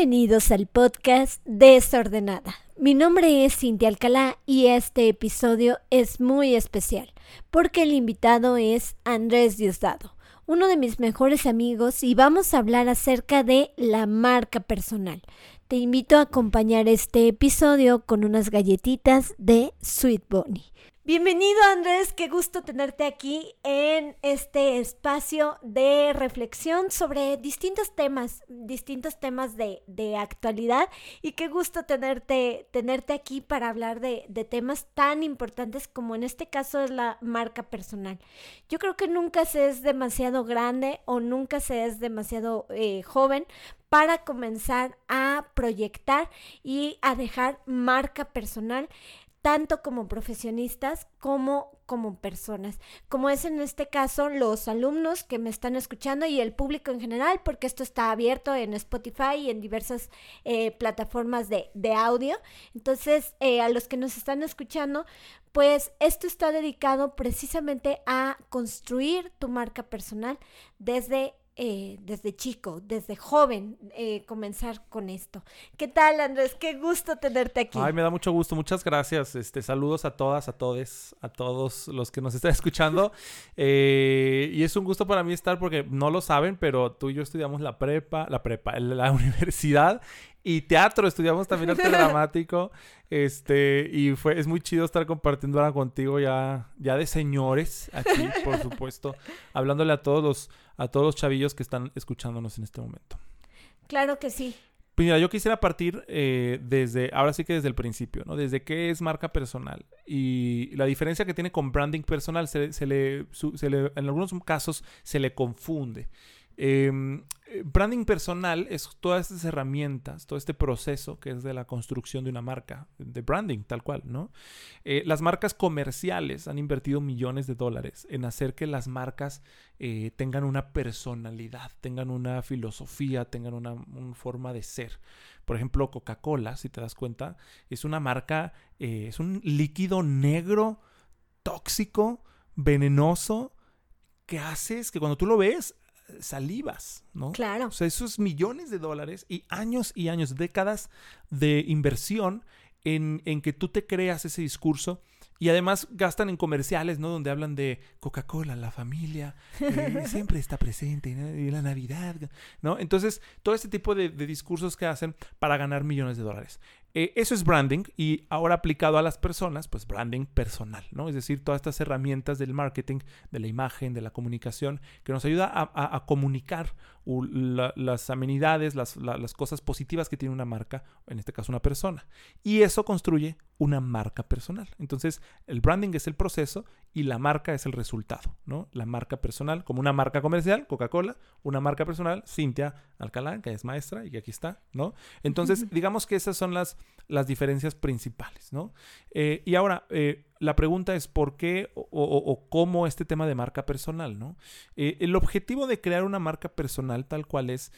Bienvenidos al podcast Desordenada. Mi nombre es Cintia Alcalá y este episodio es muy especial porque el invitado es Andrés Diosdado, uno de mis mejores amigos y vamos a hablar acerca de la marca personal. Te invito a acompañar este episodio con unas galletitas de Sweet Bonnie. Bienvenido Andrés, qué gusto tenerte aquí en este espacio de reflexión sobre distintos temas, distintos temas de, actualidad y qué gusto tenerte, tenerte aquí para hablar de, temas tan importantes como en este caso es la marca personal. Yo creo que nunca se es demasiado grande o nunca se es demasiado eh, joven para comenzar a proyectar y a dejar marca personal tanto como profesionistas como como personas, como es en este caso los alumnos que me están escuchando y el público en general, porque esto está abierto en Spotify y en diversas eh, plataformas de, audio. Entonces, eh, a los que nos están escuchando, pues esto está dedicado precisamente a construir tu marca personal desde eh, desde chico, desde joven, eh, comenzar con esto. ¿Qué tal, Andrés? Qué gusto tenerte aquí. Ay, me da mucho gusto. Muchas gracias. Este, saludos a todas, a todos, a todos los que nos están escuchando. Eh, y es un gusto para mí estar porque no lo saben, pero tú y yo estudiamos la prepa, la prepa, la universidad y teatro, estudiamos también arte dramático. Este, y fue, es muy chido estar compartiendo ahora contigo ya, ya de señores aquí, por supuesto, hablándole a todos los, a todos los chavillos que están escuchándonos en este momento. Claro que sí. Pues mira, yo quisiera partir eh, desde, ahora sí que desde el principio, ¿no? Desde qué es marca personal y la diferencia que tiene con branding personal, se, se le, se le, en algunos casos se le confunde. Eh, branding personal es todas estas herramientas, todo este proceso que es de la construcción de una marca, de branding tal cual, ¿no? Eh, las marcas comerciales han invertido millones de dólares en hacer que las marcas eh, tengan una personalidad, tengan una filosofía, tengan una, una forma de ser. Por ejemplo, Coca-Cola, si te das cuenta, es una marca, es un líquido negro, tóxico, venenoso, que haces que cuando tú lo ves salivas, ¿no? Claro. O sea, esos millones de dólares y años y años, décadas de inversión en, en que tú te creas ese discurso y además gastan en comerciales, ¿no? Donde hablan de Coca-Cola, la familia, eh, siempre está presente, ¿no? y la Navidad, ¿no? Entonces, todo este tipo de, de, discursos que hacen para ganar millones de dólares. Eh, eso es branding y ahora aplicado a las personas, pues branding personal, ¿no? Es decir, todas estas herramientas del marketing, de la imagen, de la comunicación, que nos ayuda a, comunicar las amenidades, las, las, cosas positivas que tiene una marca, en este caso una persona. Y eso construye una marca personal. Entonces, el branding es el proceso y la marca es el resultado, ¿no? La marca personal, como una marca comercial, Coca-Cola, una marca personal, Cintia Alcalá, que es maestra y que aquí está, ¿no? Entonces, digamos que esas son las, las diferencias principales, ¿no? Eh, y ahora, eh, la pregunta es por qué o, cómo este tema de marca personal, ¿no? Eh, el objetivo de crear una marca personal tal cual es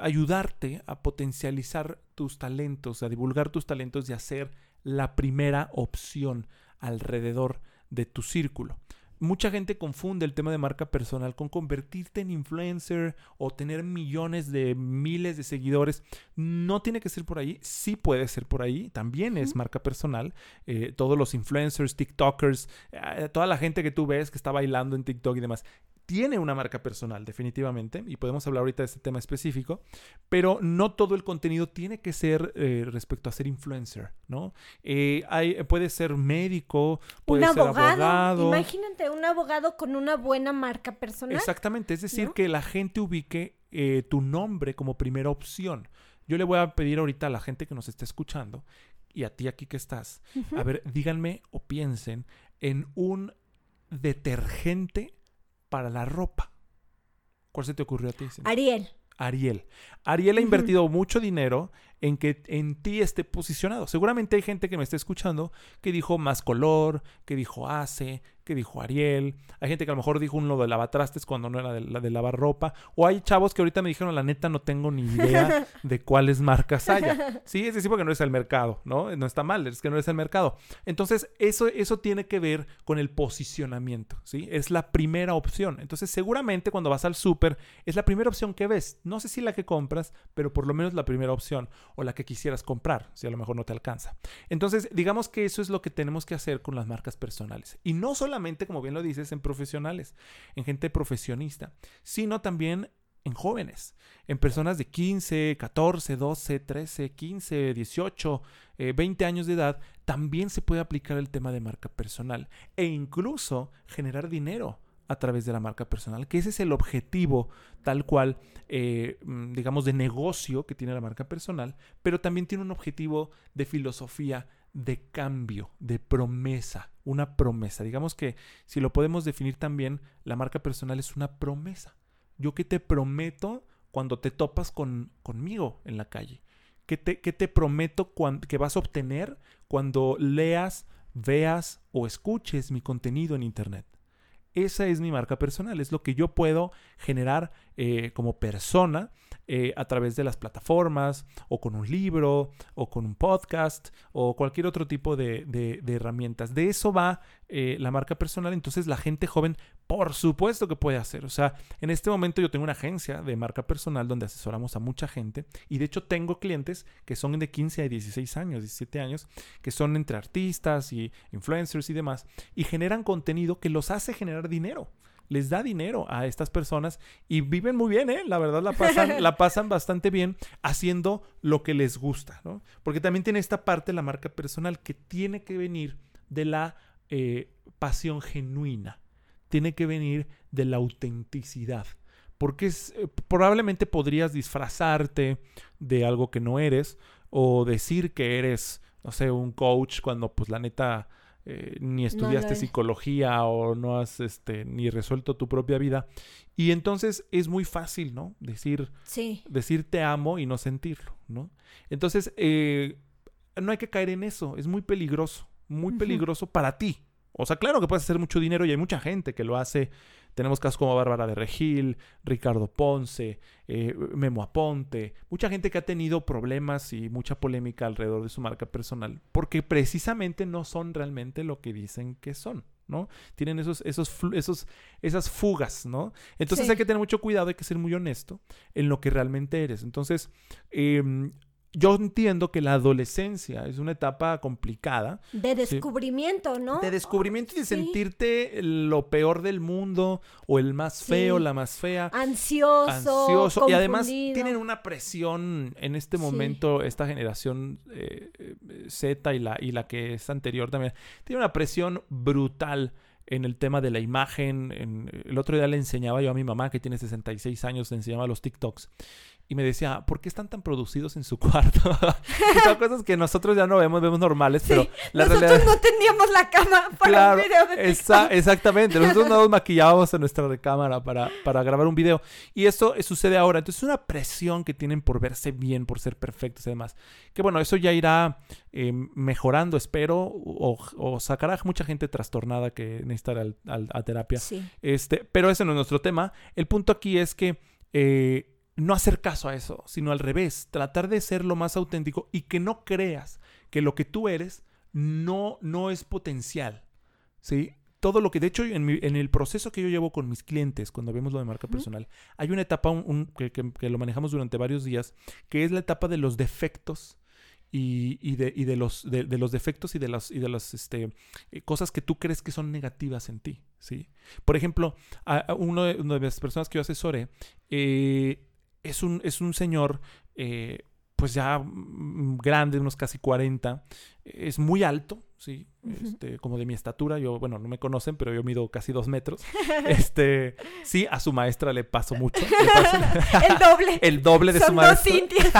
ayudarte a potencializar tus talentos, a divulgar tus talentos y a ser la primera opción alrededor de tu círculo. Mucha gente confunde el tema de marca personal con convertirte en influencer o tener millones de miles de seguidores. No tiene que ser por ahí, sí puede ser por ahí, también es marca personal. Eh, todos los influencers, TikTokers, eh, toda la gente que tú ves que está bailando en TikTok y demás, tiene una marca personal, definitivamente, y podemos hablar ahorita de este tema específico, pero no todo el contenido tiene que ser eh, respecto a ser influencer, ¿no? Eh, hay, puede ser médico, puede un ser abogado, Imagínate un abogado con una buena marca personal. Exactamente, es decir, que la gente ubique eh, tu nombre como primera opción. Yo le voy a pedir ahorita a la gente que nos está escuchando y a ti aquí que estás, a ver, díganme o piensen en un detergente para la ropa. ¿Cuál se te ocurrió a ti? Ariel. Ariel. Ariel ha invertido mucho dinero en que en ti esté posicionado. Seguramente hay gente que me está escuchando que dijo más color, que dijo hace, que dijo Ariel. Hay gente que a lo mejor dijo uno de lavatrastes cuando no era de, la de lavar ropa. O hay chavos que ahorita me dijeron, la neta, no tengo ni idea de cuáles marcas haya. Sí, es decir, porque no es el mercado, ¿no? No está mal, es que no es el mercado. Entonces, eso, eso tiene que ver con el posicionamiento, ¿sí? Es la primera opción. Entonces, seguramente cuando vas al súper, es la primera opción que ves. No sé si la que compras, pero por lo menos la primera opción o la que quisieras comprar, si a lo mejor no te alcanza. Entonces, digamos que eso es lo que tenemos que hacer con las marcas personales. Y no solamente como bien lo dices, en profesionales, en gente profesionista, sino también en jóvenes, en personas de 15, 14, 12, 13, 15, 18, 20 años de edad, también se puede aplicar el tema de marca personal e incluso generar dinero a través de la marca personal, que ese es el objetivo tal cual, eh, mm, digamos, de negocio que tiene la marca personal, pero también tiene un objetivo de filosofía de cambio, de promesa, una promesa. Digamos que si lo podemos definir también, la marca personal es una promesa. Yo que te prometo cuando te topas con, conmigo en la calle. ¿Qué te, te prometo que vas a obtener cuando leas, veas o escuches mi contenido en Internet? Esa es mi marca personal, es lo que yo puedo generar eh, como persona eh, a través de las plataformas o con un libro o con un podcast o cualquier otro tipo de, herramientas. De eso va eh, la marca personal. Entonces la gente joven, por supuesto que puede hacer. O sea, en este momento yo tengo una agencia de marca personal donde asesoramos a mucha gente y de hecho tengo clientes que son de 15 a 16 años, 17 años, que son entre artistas y influencers y demás y generan contenido que los hace generar dinero les da dinero a estas personas y viven muy bien, ¿eh? La verdad la pasan, la pasan bastante bien haciendo lo que les gusta, ¿no? Porque también tiene esta parte la marca personal que tiene que venir de la eh, pasión genuina, tiene que venir de la autenticidad. Porque es, eh, probablemente podrías disfrazarte de algo que no eres o decir que eres, no sé, un coach cuando pues la neta eh, ni estudiaste psicología o no has este, ni resuelto tu propia vida. Y entonces es muy fácil, ¿no? Decir, decir te amo y no sentirlo, ¿no? Entonces, eh, no hay que caer en eso, es muy peligroso, muy peligroso para ti. O sea, claro que puedes hacer mucho dinero y hay mucha gente que lo hace tenemos casos como Bárbara de Regil, Ricardo Ponce, eh, Memo Aponte, mucha gente que ha tenido problemas y mucha polémica alrededor de su marca personal, porque precisamente no son realmente lo que dicen que son. ¿no? Tienen esos, esos, esos, esas fugas, ¿no? Entonces hay que tener mucho cuidado, hay que ser muy honesto en lo que realmente eres. Entonces, eh, yo entiendo que la adolescencia es una etapa complicada. De descubrimiento, ¿no? De descubrimiento y de sentirte lo peor del mundo o el más feo, la más fea. Ansioso. Ansioso. Y además tienen una presión en este momento, esta generación eh, Z y la, y la que es anterior también, tiene una presión brutal en el tema de la imagen. En, el otro día le enseñaba yo a mi mamá, que tiene 66 años, le enseñaba los TikToks y me decía, ¿por qué están tan producidos en su cuarto? son cosas que nosotros ya no vemos, vemos normales, pero la nosotros no teníamos la cama para un video de exactamente, nosotros no nos maquillábamos en nuestra recámara para, para grabar un video. Y eso sucede ahora. Entonces es una presión que tienen por verse bien, por ser perfectos y demás. Que bueno, eso ya irá eh, mejorando, espero, o, sacará mucha gente trastornada que necesitará a terapia. Este, pero ese no es nuestro tema. El punto aquí es que... Eh, no hacer caso a eso, sino al revés, tratar de ser lo más auténtico y que no creas que lo que tú eres no, no es potencial. ¿sí? Todo lo que, de hecho, en, el proceso que yo llevo con mis clientes, cuando vemos lo de marca personal, hay una etapa que, lo manejamos durante varios días, que es la etapa de los defectos y, de, los, de, los defectos y de las, y de las este, eh, cosas que tú crees que son negativas en ti. ¿sí? Por ejemplo, a, uno de, una de las personas que yo asesoré, eh, es un, es un señor, eh, pues ya mm, grande, unos casi 40, es muy alto, sí, este, como de mi estatura, yo, bueno, no me conocen, pero yo mido casi dos metros, este, sí, a su maestra le paso mucho. el doble. el doble de su maestra. Dos cintias.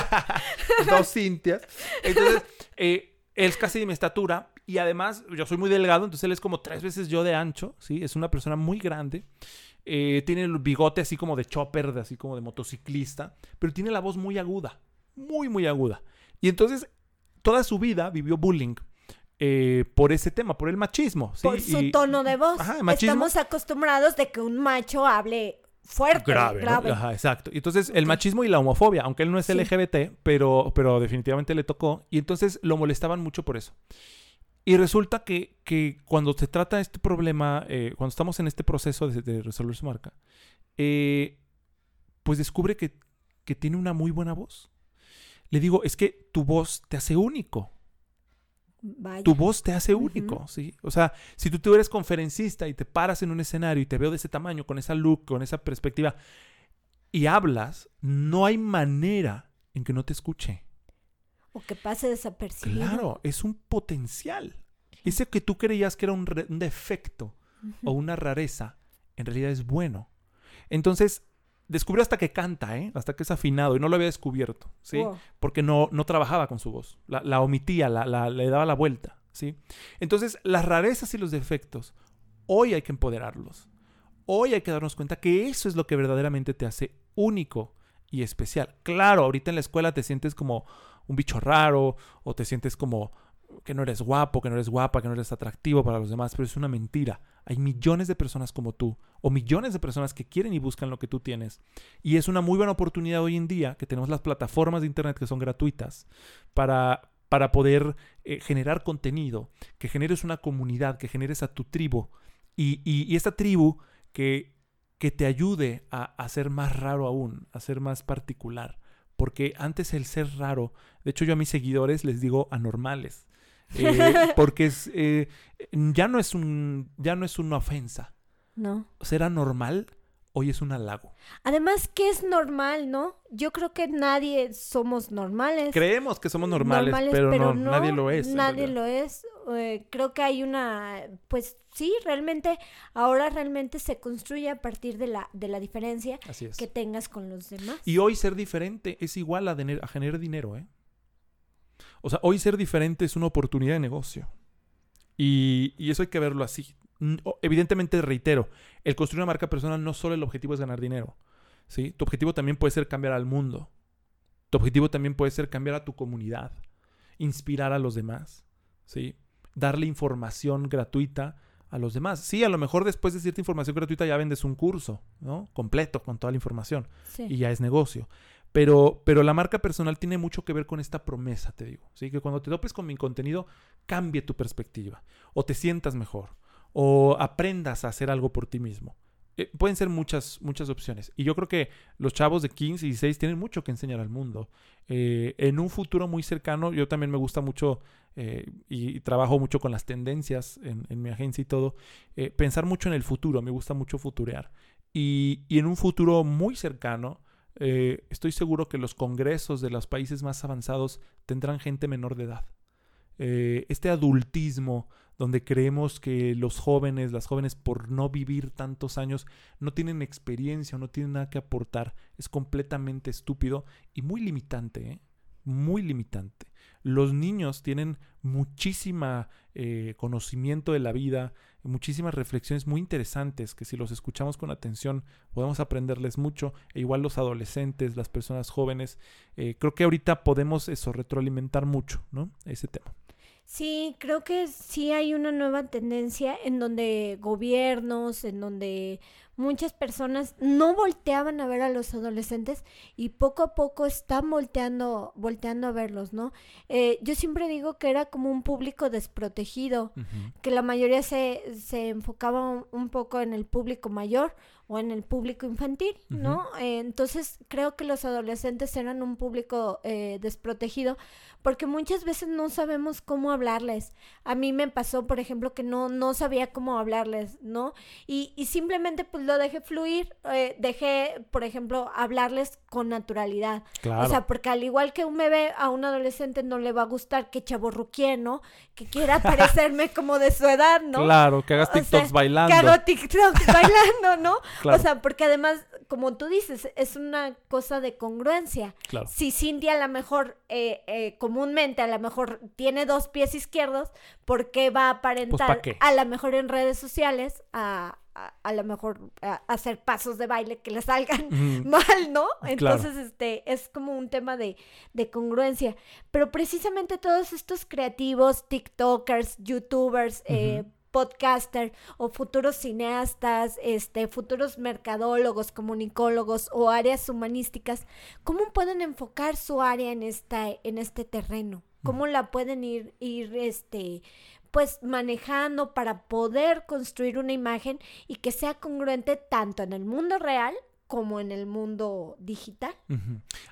dos cintias. Entonces, eh, él es casi de mi estatura y además yo soy muy delgado, entonces él es como tres veces yo de ancho, sí, es una persona muy grande. Eh, tiene el bigote así como de chopper, así como de motociclista, pero tiene la voz muy aguda, muy, muy aguda. Y entonces, toda su vida vivió bullying. eh, por ese tema, por el machismo. ¿sí? Por su Y- tono de voz. Ajá. Estamos acostumbrados de que un macho hable fuerte, grave, grave. ¿no? Ajá, exacto. Y entonces el machismo y la homofobia, aunque él no es Sí. LGBT, pero, pero definitivamente le tocó, y entonces lo molestaban mucho por eso. Y resulta que, que cuando se trata este problema, eh, cuando estamos en este proceso de, de resolver su marca, eh, pues descubre que, que tiene una muy buena voz. Le digo, es que tu voz te hace único. Vaya. Tu voz te hace único, ¿sí? O sea, si tú, tú eres conferencista y te paras en un escenario y te veo de ese tamaño, con esa look, con esa perspectiva, y hablas, no hay manera en que no te escuche. O que pase desapercibido. Claro, es un potencial. Ese que tú creías que era un, defecto o una rareza, en realidad es bueno. Entonces, descubrió hasta que canta, ¿eh? Hasta que es afinado y no lo había descubierto, ¿sí? Wow. porque no, no trabajaba con su voz, la, la omitía, la, la- le daba la vuelta, ¿sí? Entonces, las rarezas y los defectos, hoy hay que empoderarlos. Hoy hay que darnos cuenta que eso es lo que verdaderamente te hace único y especial. Claro, ahorita en la escuela te sientes como un bicho raro o te sientes como que no eres guapo, que no eres guapa, que no eres atractivo para los demás, pero es una mentira. Hay millones de personas como tú o millones de personas que quieren y buscan lo que tú tienes. Y es una muy buena oportunidad hoy en día que tenemos las plataformas de Internet que son gratuitas para, para poder eh, generar contenido, que generes una comunidad, que generes a tu tribu y, y- esta tribu que, que te ayude a, a ser más raro aún, a ser más particular. Porque antes el ser raro, de hecho yo a mis seguidores les digo anormales, eh, porque es, eh, ya, no es un, ya no es una ofensa. No. Ser anormal hoy es un halago. Además, que es normal, ¿no? Yo creo que nadie somos normales. Creemos que somos normales, pero, no, nadie lo es. Nadie lo es. Eh, creo que hay una, pues sí, realmente, ahora realmente se construye a partir de la, de la diferencia Así es. que tengas con los demás. Y hoy ser diferente es igual a, a generar dinero, ¿eh? O sea, hoy ser diferente es una oportunidad de negocio. Y, y eso hay que verlo así. Evidentemente, reitero, el construir una marca personal no solo el objetivo es ganar dinero. ¿sí? Tu objetivo también puede ser cambiar al mundo. Tu objetivo también puede ser cambiar a tu comunidad, inspirar a los demás, ¿sí? darle información gratuita a los demás. Sí, a lo mejor después de cierta información gratuita ya vendes un curso, ¿no? Completo, con toda la información Sí. y ya es negocio. Pero, pero la marca personal tiene mucho que ver con esta promesa, te digo. ¿sí? Que cuando te topes con mi contenido, cambie tu perspectiva. O te sientas mejor. O aprendas a hacer algo por ti mismo. Eh, pueden ser muchas, muchas opciones. Y yo creo que los chavos de 15 y 16 tienen mucho que enseñar al mundo. Eh, en un futuro muy cercano, yo también me gusta mucho eh, y, trabajo mucho con las tendencias en, mi agencia y todo. pensar mucho en el futuro, me gusta mucho futurear. Y, y en un futuro muy cercano, estoy seguro que los congresos de los países más avanzados tendrán gente menor de edad. Este adultismo donde creemos que los jóvenes, las jóvenes por no vivir tantos años no tienen experiencia no tienen nada que aportar, es completamente estúpido y muy limitante, ¿eh? muy limitante. Los niños tienen muchísima eh, conocimiento de la vida, muchísimas reflexiones muy interesantes que si los escuchamos con atención podemos aprenderles mucho. E igual los adolescentes, las personas jóvenes, eh, creo que ahorita podemos eso, retroalimentar mucho, ¿no? Ese tema. Sí, creo que sí hay una nueva tendencia en donde gobiernos, en donde muchas personas no volteaban a ver a los adolescentes y poco a poco están volteando, volteando a verlos, ¿no? Eh, yo siempre digo que era como un público desprotegido, que la mayoría se, se enfocaba un, un poco en el público mayor o en el público infantil, ¿no? Eh, entonces creo que los adolescentes eran un público eh, desprotegido porque muchas veces no sabemos cómo hablarles. A mí me pasó, por ejemplo, que no, no sabía cómo hablarles, ¿no? Y, y simplemente pues lo dejé fluir, eh, dejé, por ejemplo, hablarles con naturalidad. Claro. O sea, porque al igual que un bebé, a un adolescente no le va a gustar que chaborruquie, ¿no? Que quiera parecerme como de su edad, ¿no? Claro, que hagas O sea, TikToks bailando. Que hago TikTok bailando, ¿no? Claro. O sea, porque además, como tú dices, es una cosa de congruencia. Claro. Si Cindy a lo mejor, eh, eh, comúnmente, a lo mejor tiene dos pies izquierdos, ¿por qué va a aparentar Pues, a lo mejor en redes sociales a, a, a lo mejor a- hacer pasos de baile que le salgan mal, ¿no? Claro. Entonces, este, es como un tema de, de congruencia. Pero precisamente todos estos creativos, TikTokers, YouTubers, eh, Ujú. Podcaster o futuros cineastas, este, futuros mercadólogos, comunicólogos o áreas humanísticas, ¿cómo pueden enfocar su área en esta, en este terreno? ¿Cómo la pueden ir, ir, este, pues manejando para poder construir una imagen y que sea congruente tanto en el mundo real como en el mundo digital?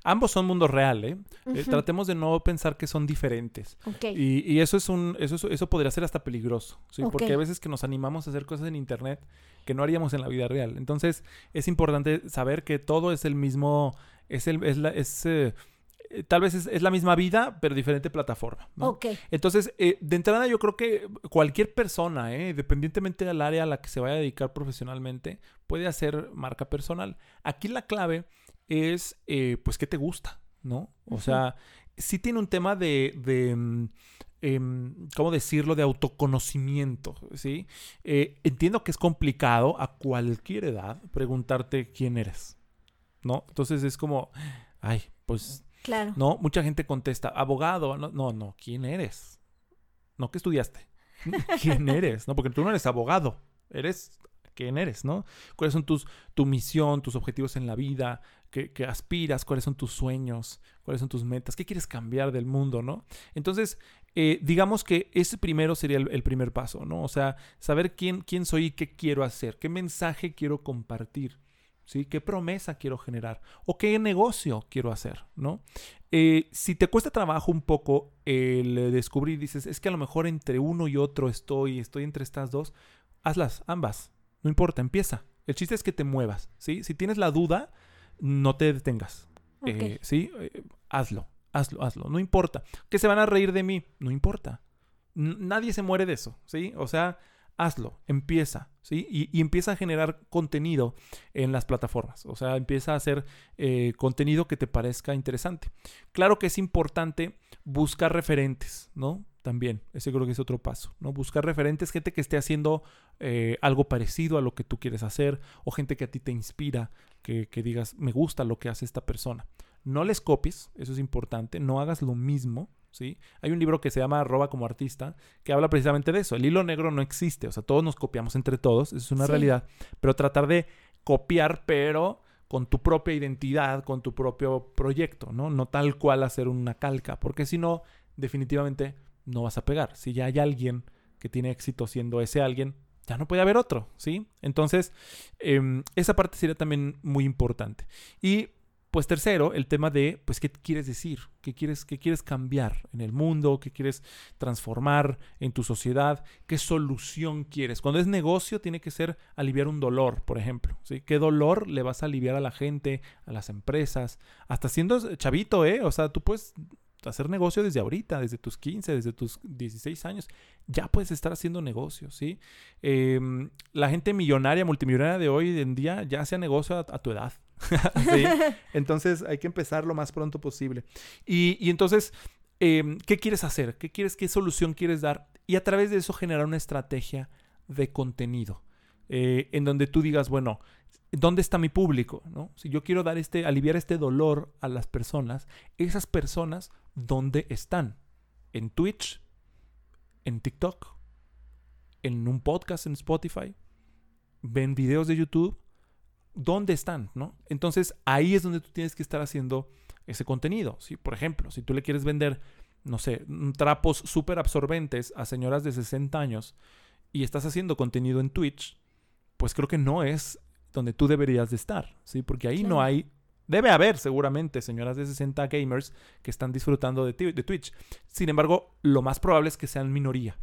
Ambos son mundos reales. ¿eh? Eh, tratemos de no pensar que son diferentes. Ok. Y, y eso es un, eso, es- eso podría ser hasta peligroso, ¿sí? Porque a veces que nos animamos a hacer cosas en internet que no haríamos en la vida real. Entonces, es importante saber que todo es el mismo, es el, es la, es, eh, eh, tal vez es, es la misma vida, pero diferente plataforma. ¿no? Ok. Entonces, eh, de entrada yo creo que cualquier persona, eh, dependientemente del área a la que se vaya a dedicar profesionalmente, puede hacer marca personal. Aquí la clave es, eh, pues, ¿qué te gusta? ¿No? O sea, sí tiene un tema de, de, mm, em, ¿cómo decirlo? De autoconocimiento, ¿sí? Eh, entiendo que es complicado a cualquier edad preguntarte quién eres, ¿no? Entonces es como, ay, pues Claro. no, mucha gente contesta, abogado. No, no, no, ¿quién eres? No, ¿qué estudiaste? ¿Quién eres? No, porque tú no eres abogado. Eres quién eres, ¿no? ¿Cuáles son tus, tu misión, tus objetivos en la vida? ¿Qué, qué aspiras? ¿Cuáles son tus sueños? ¿Cuáles son tus metas? ¿Qué quieres cambiar del mundo, no? Entonces, eh, digamos que ese primero sería el, el primer paso, ¿no? O sea, saber quién, quién soy y qué quiero hacer, qué mensaje quiero compartir. ¿Sí? ¿Qué promesa quiero generar? ¿O qué negocio quiero hacer? ¿No? Eh, si te cuesta trabajo un poco el eh, descubrir, dices, es que a lo mejor entre uno y otro estoy, estoy entre estas dos, hazlas, ambas. No importa, empieza. El chiste es que te muevas, ¿sí? Si tienes la duda, no te detengas. Eh, ¿Sí? Eh, hazlo, hazlo, hazlo. No importa. Que se van a reír de mí, no importa. N- nadie se muere de eso, ¿sí? O sea, hazlo, empieza, ¿sí? Y, empieza a generar contenido en las plataformas. O sea, empieza a hacer eh, contenido que te parezca interesante. Claro que es importante buscar referentes, ¿no? También, ese creo que es otro paso, ¿no? Buscar referentes, gente que esté haciendo eh, algo parecido a lo que tú quieres hacer o gente que a ti te inspira, que digas, me gusta lo que hace esta persona. No les copies, eso es importante, no hagas lo mismo, ¿sí? Hay un libro que se llama Arroba como artista, que habla precisamente de eso. El hilo negro no existe, o sea, todos nos copiamos entre todos, eso es una Sí. realidad, pero tratar de copiar, pero con tu propia identidad, con tu propio proyecto, ¿no? No tal cual hacer una calca, porque si no, definitivamente no vas a pegar. Si ya hay alguien que tiene éxito siendo ese alguien, ya no puede haber otro, ¿sí? Entonces, em, esa parte sería también muy importante. Y pues tercero, el tema de, pues, ¿qué quieres decir? ¿Qué quieres, qué quieres cambiar en el mundo? ¿Qué quieres transformar en tu sociedad? ¿Qué solución quieres? Cuando es negocio, tiene que ser aliviar un dolor, por ejemplo. ¿Qué dolor le vas a aliviar a la gente, a las empresas? Hasta siendo chavito, ¿eh? O sea, tú puedes hacer negocio desde ahorita, desde tus 15, desde tus 16 años, ya puedes estar haciendo negocio, ¿sí? Em, la gente millonaria, multimillonaria de hoy en día ya hace negocio a tu edad. ¿sí? Entonces hay que empezar lo más pronto posible. Y, y entonces, em, ¿qué quieres hacer? ¿Qué quieres? ¿Qué solución quieres dar? Y a través de eso generar una estrategia de contenido. eh, en donde tú digas, bueno, ¿dónde está mi público? ¿no? Si yo quiero dar este, aliviar este dolor a las personas, esas personas, ¿dónde están? ¿En Twitch? ¿En TikTok? ¿En un podcast en Spotify? ¿Ven videos de YouTube? ¿Dónde están? ¿no? Entonces ahí es donde tú tienes que estar haciendo ese contenido. ¿sí? Por ejemplo, si tú le quieres vender, no sé, mm, trapos súper absorbentes a señoras de 60 años y estás haciendo contenido en Twitch, pues creo que no es donde tú deberías de estar, ¿sí? Porque ahí no hay... Debe haber seguramente señoras de 60 gamers que están disfrutando de Twitch. Sin embargo, lo más probable es que sean minoría.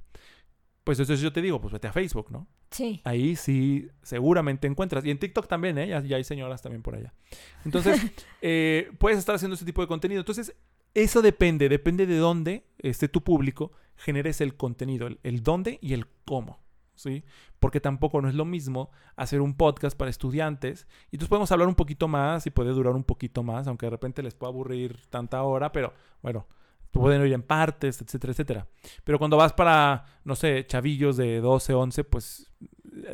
Pues entonces yo te digo, pues vete a Facebook, ¿no? Sí. Ahí sí seguramente encuentras. Y en TikTok también, ¿eh? Ya, ya hay señoras también por allá. Entonces, eh, puedes estar haciendo ese tipo de contenido. Entonces, eso depende, depende de dónde esté tu público, generes el contenido, el, el dónde y el cómo. ¿Sí? Porque tampoco no es lo mismo hacer un podcast para estudiantes. Y entonces podemos hablar un poquito más y puede durar un poquito más, aunque de repente les pueda aburrir tanta hora, pero bueno, pueden oír en partes, etcétera, etcétera. Pero cuando vas para, no sé, chavillos de 12, 11, pues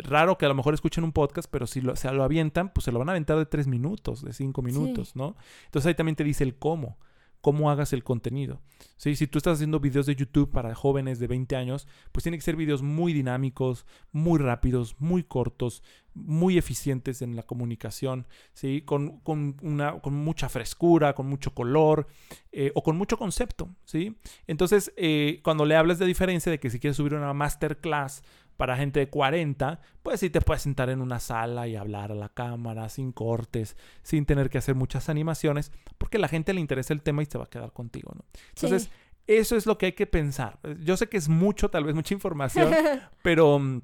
raro que a lo mejor escuchen un podcast, pero si lo, se lo avientan, pues se lo van a aventar de tres minutos, de cinco minutos, ¿no? Entonces ahí también te dice el cómo cómo hagas el contenido. ¿Sí? Si tú estás haciendo videos de YouTube para jóvenes de 20 años, pues tiene que ser videos muy dinámicos, muy rápidos, muy cortos, muy eficientes en la comunicación, ¿sí? con, una, con mucha frescura, con mucho color eh, o con mucho concepto. ¿sí? Entonces, eh, cuando le hablas de diferencia de que si quieres subir una masterclass para gente de 40, pues sí te puedes sentar en una sala y hablar a la cámara sin cortes, sin tener que hacer muchas animaciones, porque a la gente le interesa el tema y se va a quedar contigo, ¿no? Entonces, eso es lo que hay que pensar. Yo sé que es mucho, tal vez mucha información, pero mm,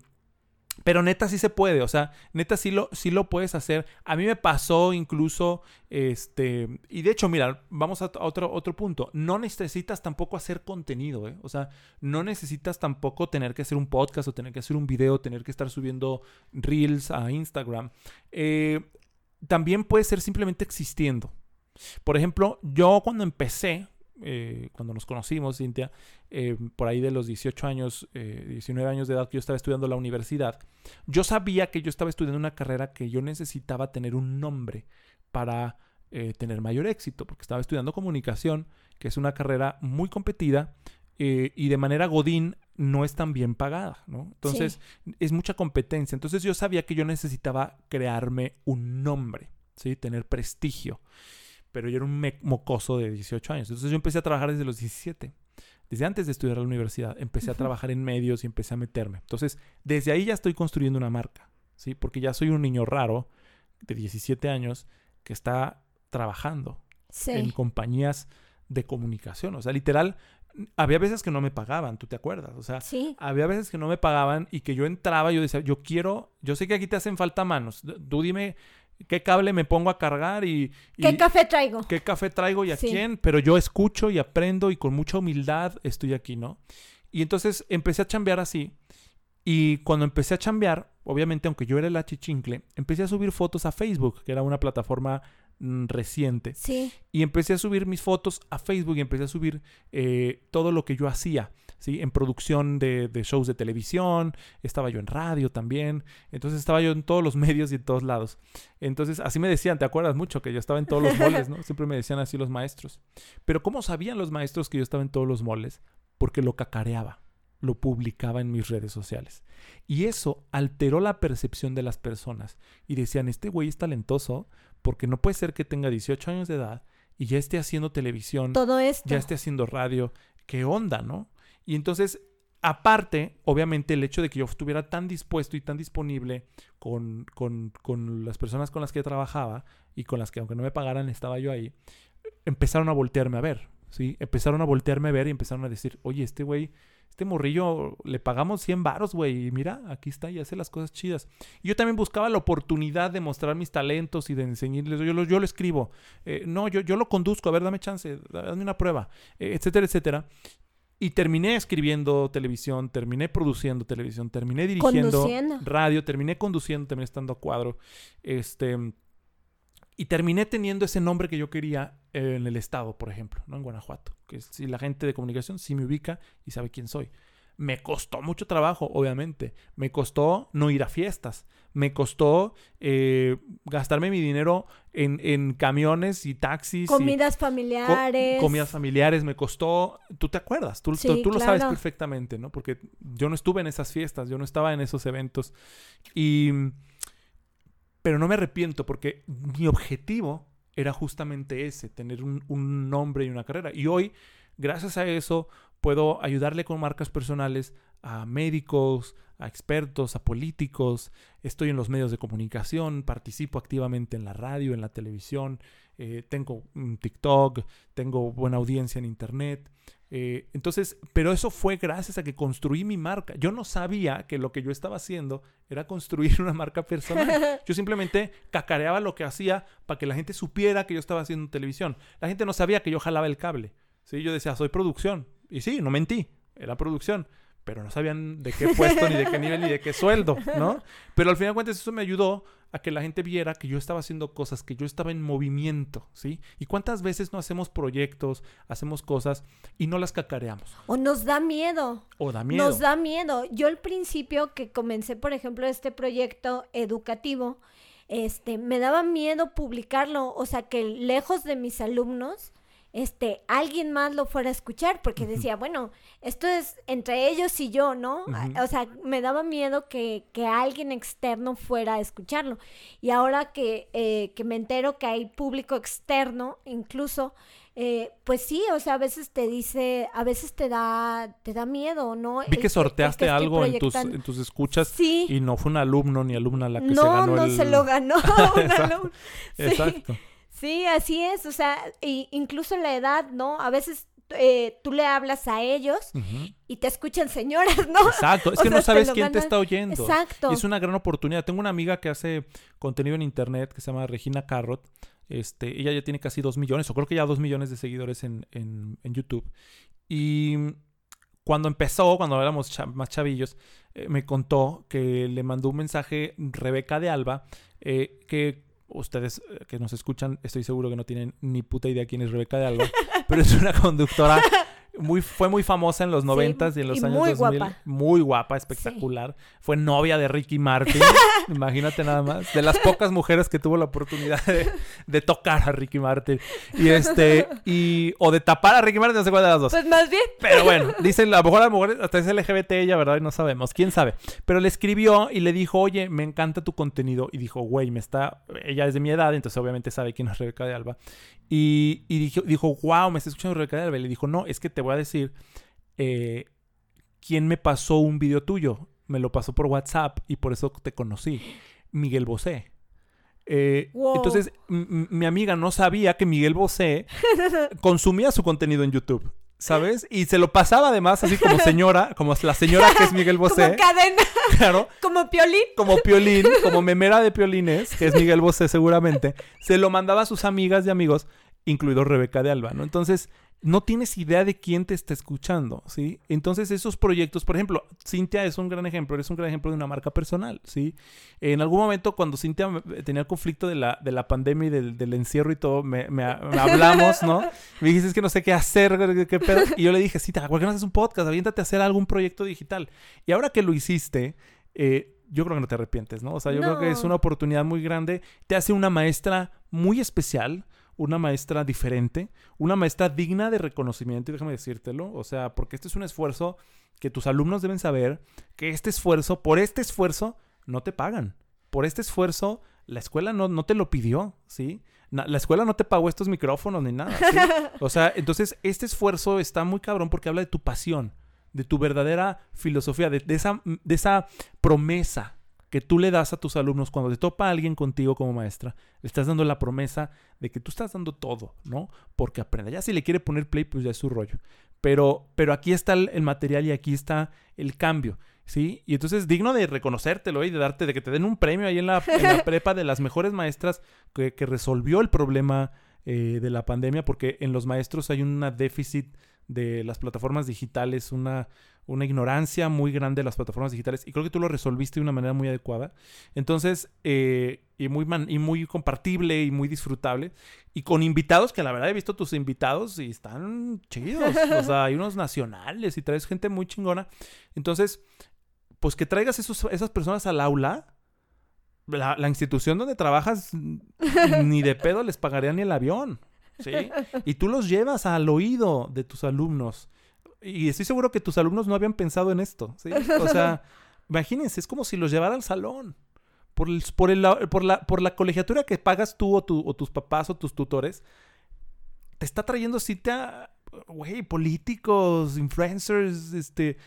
pero neta sí se puede, o sea, neta sí lo, sí lo puedes hacer. A mí me pasó incluso, este, y de hecho, mira, vamos a otro, otro punto. No necesitas tampoco hacer contenido, ¿eh? O sea, no necesitas tampoco tener que hacer un podcast o tener que hacer un video, tener que estar subiendo reels a Instagram. Eh, también puede ser simplemente existiendo. Por ejemplo, yo cuando empecé, eh, cuando nos conocimos, Cintia, eh, por ahí de los 18 años, 19 eh, años de edad que yo estaba estudiando la universidad, yo sabía que yo estaba estudiando una carrera que yo necesitaba tener un nombre para tener mayor éxito, porque estaba estudiando comunicación, que es una carrera muy competida y de manera godín no es tan bien pagada, ¿no? Entonces, es mucha competencia. Entonces yo sabía que yo necesitaba crearme un nombre, ¿sí? Tener prestigio pero yo era un mocoso de 18 años. Entonces yo empecé a trabajar desde los 17. Desde antes de estudiar a la universidad, empecé a trabajar en medios y empecé a meterme. Entonces, desde ahí ya estoy construyendo una marca, ¿sí? Porque ya soy un niño raro de 17 años que está trabajando en compañías de comunicación. O sea, literal, había veces que no me pagaban, ¿tú te acuerdas? O sea, había veces que no me pagaban y que yo entraba y yo decía, yo quiero, yo sé que aquí te hacen falta manos, tú dime qué cable me pongo a cargar y, ¿Qué café traigo? ¿Qué café traigo y a quién? Pero yo escucho y aprendo y con mucha humildad estoy aquí, ¿no? Y entonces empecé a chambear así. Y cuando empecé a chambear, obviamente, aunque yo era el achichincle, empecé a subir fotos a Facebook, que era una plataforma mm, reciente. Sí. Y empecé a subir mis fotos a Facebook y empecé a subir eh, todo lo que yo hacía. ¿Sí? En producción de, shows de televisión, estaba yo en radio también, entonces estaba yo en todos los medios y en todos lados. Entonces, así me decían, ¿te acuerdas mucho? Que yo estaba en todos los moles, ¿no? Siempre me decían así los maestros. Pero ¿cómo sabían los maestros que yo estaba en todos los moles? Porque lo cacareaba lo publicaba en mis redes sociales. Y eso alteró la percepción de las personas. Y decían, este güey es talentoso porque no puede ser que tenga 18 años de edad y ya esté haciendo televisión. Todo esto. Ya esté haciendo radio. ¿Qué onda, no? Y entonces, aparte, obviamente, el hecho de que yo estuviera tan dispuesto y tan disponible con, las personas con las que trabajaba y con las que, aunque no me pagaran, estaba yo ahí, empezaron a voltearme a ver. ¿sí? Empezaron a voltearme a ver y empezaron a decir, oye, este güey, este morrillo, le pagamos 100 varos, güey, y mira, aquí está y hace las cosas chidas. Y yo también buscaba la oportunidad de mostrar mis talentos y de enseñarles, yo lo, yo escribo, eh, no, yo, yo lo conduzco, a ver, dame chance, dame una prueba, eh, etcétera, etcétera. Y terminé escribiendo televisión, terminé produciendo televisión, terminé dirigiendo radio, terminé conduciendo, terminé estando a cuadro. Este, y terminé teniendo ese nombre que yo quería en el estado, por ejemplo, ¿no? En Guanajuato. Que si la gente de comunicación sí me ubica y sabe quién soy. Me costó mucho trabajo, obviamente. Me costó no ir a fiestas. Me costó eh, gastarme mi dinero en, camiones y taxis. Comidas familiares. comidas familiares. Me costó. Tú te acuerdas. Tú, tú, lo sabes perfectamente, ¿no? Porque yo no estuve en esas fiestas. Yo no estaba en esos eventos. Y. Pero no me arrepiento porque mi objetivo era justamente ese: tener un, un nombre y una carrera. Y hoy, gracias a eso puedo ayudarle con marcas personales a médicos, a expertos, a políticos. Estoy en los medios de comunicación, participo activamente en la radio, en la televisión, eh, tengo un TikTok, tengo buena audiencia en Internet. Eh, entonces, pero eso fue gracias a que construí mi marca. Yo no sabía que lo que yo estaba haciendo era construir una marca personal. Yo simplemente cacareaba lo que hacía para que la gente supiera que yo estaba haciendo televisión. La gente no sabía que yo jalaba el cable. ¿sí? Yo decía, soy producción. Y sí, no mentí, era producción. pero no sabían de qué puesto, ni de qué nivel, ni de qué sueldo, ¿no? Pero al final de cuentas eso me ayudó a que la gente viera que yo estaba haciendo cosas, que yo estaba en movimiento, ¿sí? Y cuántas veces no hacemos proyectos, hacemos cosas y no las cacareamos. O nos da miedo. O da miedo. Nos da miedo. Yo al principio que comencé, por ejemplo, este proyecto educativo, este, me daba miedo publicarlo, o sea, que lejos de mis alumnos, este, alguien más lo fuera a escuchar, porque decía, bueno, esto es entre ellos y yo, ¿no? O sea, me daba miedo que, que, alguien externo fuera a escucharlo. Y ahora que, eh, que me entero que hay público externo, incluso, eh, pues sí, o sea, a veces te dice, a veces te da, te da miedo, ¿no? Vi que sorteaste algo en tus, en tus escuchas sí. y no fue un alumno ni alumna la que no, se ganó No, no se lo ganó un alumno. Exacto. Sí, así es, o sea, y incluso la edad, ¿no? A veces eh, tú le hablas a ellos y te escuchan señoras, ¿no? Exacto, es que no sabes quién te está oyendo. Exacto. Y es una gran oportunidad. Tengo una amiga que hace contenido en internet que se llama Regina Carrot. Este, ella ya tiene casi dos millones, o creo que ya dos millones de seguidores en, en, en YouTube. Y cuando empezó, cuando éramos más chavillos, eh, me contó que le mandó un mensaje Rebeca de Alba, eh, que ustedes eh, que nos escuchan, estoy seguro que no tienen ni puta idea quién es Rebeca de Alba, pero es una conductora muy, fue muy famosa en los noventas y en los años muy 2000. Guapa. Muy guapa, espectacular. Fue novia de Ricky Martin. Imagínate nada más. De las pocas mujeres que tuvo la oportunidad de, de, tocar a Ricky Martin. Y este, y, o de tapar a Ricky Martin, no sé cuál de las dos. Pues más bien. Pero bueno, dicen, a lo mejor a las mujeres, hasta es LGBT ella, ¿verdad? Y no sabemos, quién sabe. Pero le escribió y le dijo, oye, me encanta tu contenido. Y dijo, güey, me está, ella es de mi edad, entonces obviamente sabe quién es Rebeca de Alba. Y, y dijo, dijo, wow, me está escuchando Rebeca de Alba. Y le dijo, no, es que te voy a decir eh, quién me pasó un video tuyo. Me lo pasó por WhatsApp y por eso te conocí. Miguel Bosé. Eh, Wow. Entonces, mi amiga no sabía que Miguel Bosé consumía su contenido en YouTube, ¿sabes? Y se lo pasaba además así como señora, como la señora que es Miguel Como Bosé, cadena, claro, como piolín. como Piolín, como memera de Piolines, que es Miguel Bosé seguramente, se lo mandaba a sus amigas y amigos, incluido Rebeca de Alba, ¿no? Entonces, no tienes idea de quién te está escuchando, ¿sí? Entonces, esos proyectos, por ejemplo, Cintia es un gran ejemplo, eres un gran ejemplo de una marca personal, ¿sí? En algún momento, cuando Cintia tenía el conflicto de la, de la pandemia y del, del encierro y todo, me, me- me hablamos, ¿no? Me dijiste, es que no sé qué hacer, qué, pedo. Y yo le dije, Cintia, ¿por qué no haces un podcast? Aviéntate a hacer algún proyecto digital. Y ahora que lo hiciste, eh, yo creo que no te arrepientes, ¿no? O sea, yo creo que es No. una oportunidad muy grande. Te hace una maestra muy especial, una maestra diferente, una maestra digna de reconocimiento, y déjame decírtelo. O sea, porque este es un esfuerzo que tus alumnos deben saber que este esfuerzo, por este esfuerzo, no te pagan. Por este esfuerzo, la escuela no, no te lo pidió, ¿sí? Na- la escuela no te pagó estos micrófonos ni nada, ¿sí? O sea, entonces este esfuerzo está muy cabrón porque habla de tu pasión, de tu verdadera filosofía, de, de esa, de esa promesa que tú le das a tus alumnos cuando te topa alguien contigo como maestra. Le estás dando la promesa de que tú estás dando todo, ¿no? Porque aprenda. Ya si le quiere poner play, pues ya es su rollo. Pero, pero aquí está el, el material y aquí está el cambio. ¿Sí? Y entonces digno de reconocértelo y de darte, de que te den un premio ahí en la, en la prepa de las mejores maestras que, que resolvió el problema eh, de la pandemia, porque en los maestros hay un déficit de las plataformas digitales, una, una ignorancia muy grande de las plataformas digitales, y creo que tú lo resolviste de una manera muy adecuada. Entonces, eh, y, muy man- y muy compartible y muy disfrutable, y con invitados, que la verdad he visto tus invitados y están chidos, o sea, hay unos nacionales y traes gente muy chingona. Entonces, pues que traigas esos, esas personas al aula. La, la institución donde trabajas ni de pedo les pagaría ni el avión. ¿Sí? Y tú los llevas al oído de tus alumnos. Y estoy seguro que tus alumnos no habían pensado en esto. ¿sí? O sea, imagínense, es como si los llevara al salón. Por, el- por, el- por, la, por la colegiatura que pagas tú o, tu- o tus papás o tus tutores, te está trayendo cita, güey, políticos, influencers, este,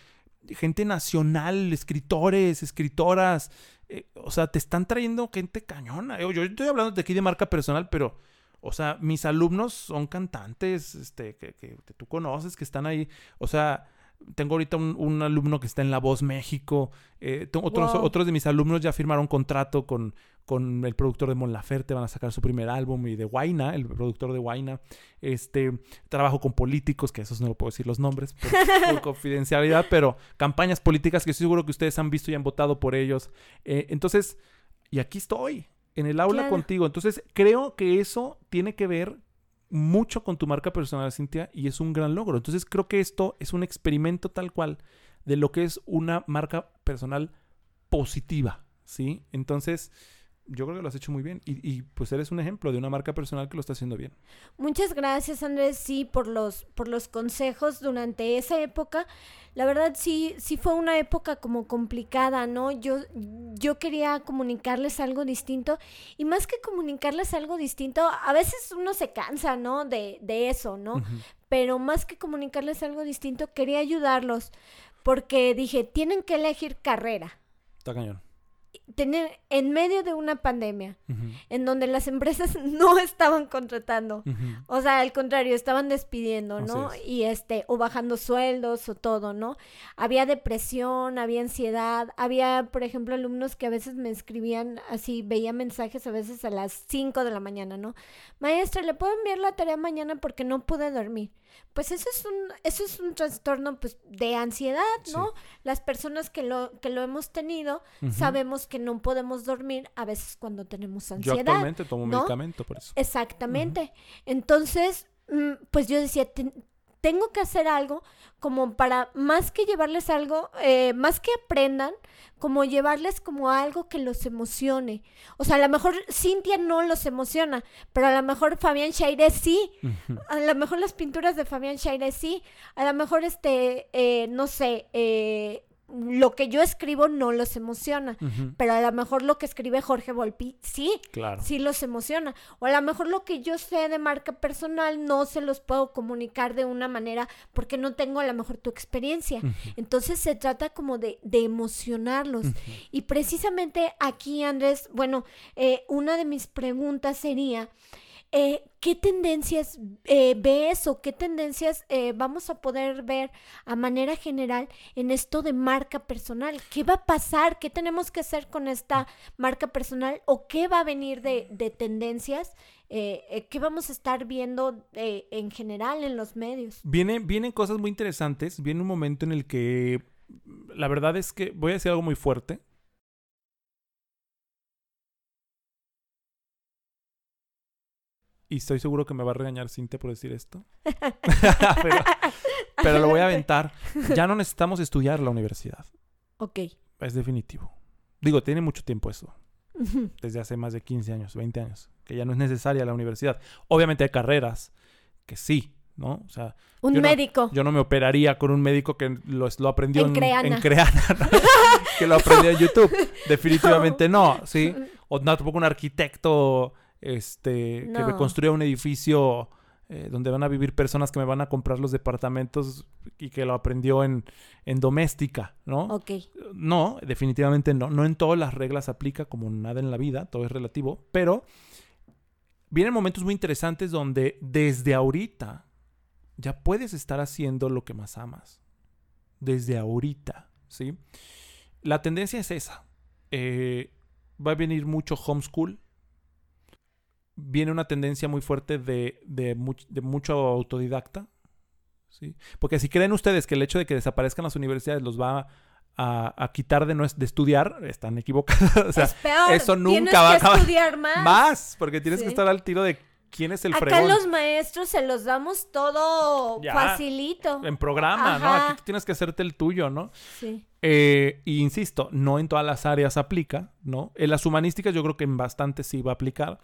gente nacional, escritores, escritoras. eh, o sea, te están trayendo gente cañona. Yo, yo estoy hablando de aquí de marca personal, pero, o sea, mis alumnos son cantantes, este, que, que- que tú conoces, que están ahí. O sea, tengo ahorita un, un alumno que está en La Voz México. eh, otros, Wow. otros de mis alumnos ya firmaron contrato con, con el productor de Mon Laferte, van a sacar su primer álbum, y de Guaina, el productor de Guaina. Este, trabajo con políticos, que esos no lo puedo decir los nombres por, por confidencialidad, pero campañas políticas que estoy seguro que ustedes han visto y han votado por ellos. Eh, entonces, y aquí estoy, en el aula Claro. contigo. Entonces, creo que eso tiene que ver mucho con tu marca personal, Cintia, y es un gran logro. Entonces, creo que esto es un experimento tal cual de lo que es una marca personal positiva, ¿sí? Entonces, yo creo que lo has hecho muy bien y, y, pues eres un ejemplo de una marca personal que lo está haciendo bien. Muchas gracias, Andrés, sí, por los, por los consejos durante esa época. La verdad, sí, sí fue una época como complicada, ¿no? Yo, yo quería comunicarles algo distinto y más que comunicarles algo distinto, a veces uno se cansa, ¿no? De, de eso, ¿no? Pero más que comunicarles algo distinto, quería ayudarlos porque dije, tienen que elegir carrera. Está cañón. Tener en medio de una pandemia en donde las empresas no estaban contratando. O sea, al contrario, estaban despidiendo, ¿no? Es. Y este, o bajando sueldos o todo, ¿no? Había depresión, había ansiedad, había, por ejemplo, alumnos que a veces me escribían así, veía mensajes a veces a las 5 de la mañana, ¿no? Maestra, ¿le puedo enviar la tarea mañana porque no pude dormir? Pues eso es un, eso es un trastorno pues, de ansiedad, ¿no? Las personas que lo, que lo hemos tenido sabemos que no podemos dormir a veces cuando tenemos Yo ansiedad. actualmente tomo ¿no? medicamento por eso. Exactamente. Entonces, mm, pues yo decía, "Ten- tengo que hacer algo como para, más que llevarles algo, eh, más que aprendan, como llevarles como algo que los emocione. O sea, a lo mejor Cintia no los emociona, pero a lo mejor Fabián Shaire sí. A lo mejor las pinturas de Fabián Shaire sí. A lo mejor, este, eh, no sé, eh, lo que yo escribo no los emociona. Pero a lo mejor lo que escribe Jorge Volpi sí Claro. sí los emociona. O a lo mejor lo que yo sé de marca personal no se los puedo comunicar de una manera porque no tengo a lo mejor tu experiencia. Entonces se trata como de, de emocionarlos. Y precisamente aquí, Andrés, bueno, eh, una de mis preguntas sería, eh, ¿qué tendencias eh, ves o qué tendencias eh, vamos a poder ver a manera general en esto de marca personal? ¿Qué va a pasar? ¿Qué tenemos que hacer con esta marca personal? ¿O qué va a venir de, de tendencias? Eh, eh, ¿Qué vamos a estar viendo eh, en general en los medios? Viene, vienen cosas muy interesantes. Viene un momento en el que la verdad es que voy a decir algo muy fuerte. Y estoy seguro que me va a regañar Cintia por decir esto. pero, pero lo voy a aventar. Ya no necesitamos estudiar la universidad. Ok. Es definitivo. Digo, tiene mucho tiempo eso. Desde hace más de 15 años, 20 años. Que ya no es necesaria la universidad. Obviamente hay carreras que sí, ¿no? O sea, Un Yo no- médico. yo no me operaría con un médico que lo, lo aprendió En en, Creana. en Creana, ¿no? que lo aprendió en YouTube. Definitivamente no, ¿sí? O no, tampoco un arquitecto este, que me construya un edificio eh, donde van a vivir personas que me van a comprar los departamentos y que lo aprendió en, en doméstica, ¿no? Ok. No, definitivamente no. No en todas las reglas aplica como nada en la vida, todo es relativo, pero vienen momentos muy interesantes donde desde ahorita ya puedes estar haciendo lo que más amas. Desde ahorita, ¿sí? La tendencia es esa. Eh, va a venir mucho homeschool. Viene una tendencia muy fuerte de, de, much- de mucho autodidacta. ¿sí? Porque si creen ustedes que el hecho de que desaparezcan las universidades los va a, a quitar de, no es- de estudiar, están equivocados. o sea, es peor. eso nunca Tienes va a que acabar. estudiar más. más, porque tienes que estar al tiro de quién es el Acá fregón. los maestros se los damos todo Ya. facilito. En programa, ¿no? Aquí tú tienes que hacerte el tuyo, ¿no? Sí. Eh, y insisto, no en todas las áreas aplica, ¿no? En las humanísticas yo creo que en bastantes sí va a aplicar.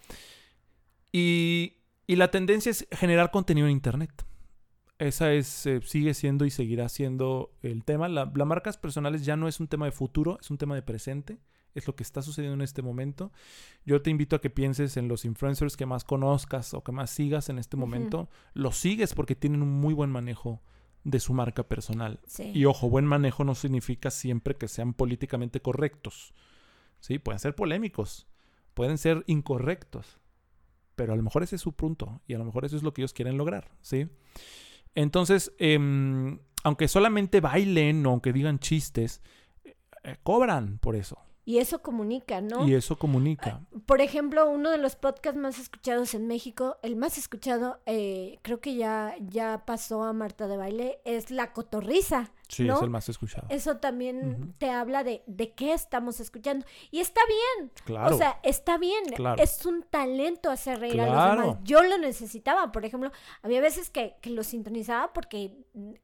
Y, y la tendencia es generar contenido en Internet. Esa es, eh, sigue siendo y seguirá siendo el tema. La, las marcas personales ya no es un tema de futuro, es un tema de presente. Es lo que está sucediendo en este momento. Yo te invito a que pienses en los influencers que más conozcas o que más sigas en este momento. Los sigues porque tienen un muy buen manejo de su marca personal. Sí. Y ojo, buen manejo no significa siempre que sean políticamente correctos. Sí, pueden ser polémicos, pueden ser incorrectos, pero a lo mejor ese es su punto y a lo mejor eso es lo que ellos quieren lograr, ¿sí? Entonces, em, aunque solamente bailen o aunque digan chistes, eh, cobran por eso. Y eso comunica, ¿no? Y eso comunica. Por ejemplo, uno de los podcasts más escuchados en México, el más escuchado, eh, creo que ya, ya pasó a Marta de Baile, es La Cotorriza. Sí, ¿no? es el más escuchado. Eso también te habla de, de qué estamos escuchando. Y está bien. Claro. O sea, está bien. Claro. Es un talento hacer reír a los demás. Yo lo necesitaba. Por ejemplo, había veces que, que lo sintonizaba porque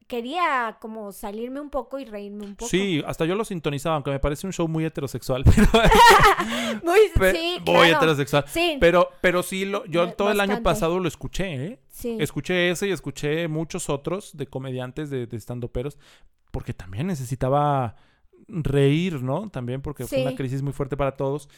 quería como salirme un poco y reírme un poco. Sí, hasta yo lo sintonizaba, aunque me parece un show muy heterosexual, pero, Muy, sí, muy claro. heterosexual. Sí, Pero, pero sí, lo, yo todo el año pasado lo escuché, ¿eh? sí. Escuché ese y escuché muchos otros de comediantes, de, de peros porque también necesitaba reír, ¿no? También porque fue una crisis muy fuerte para todos.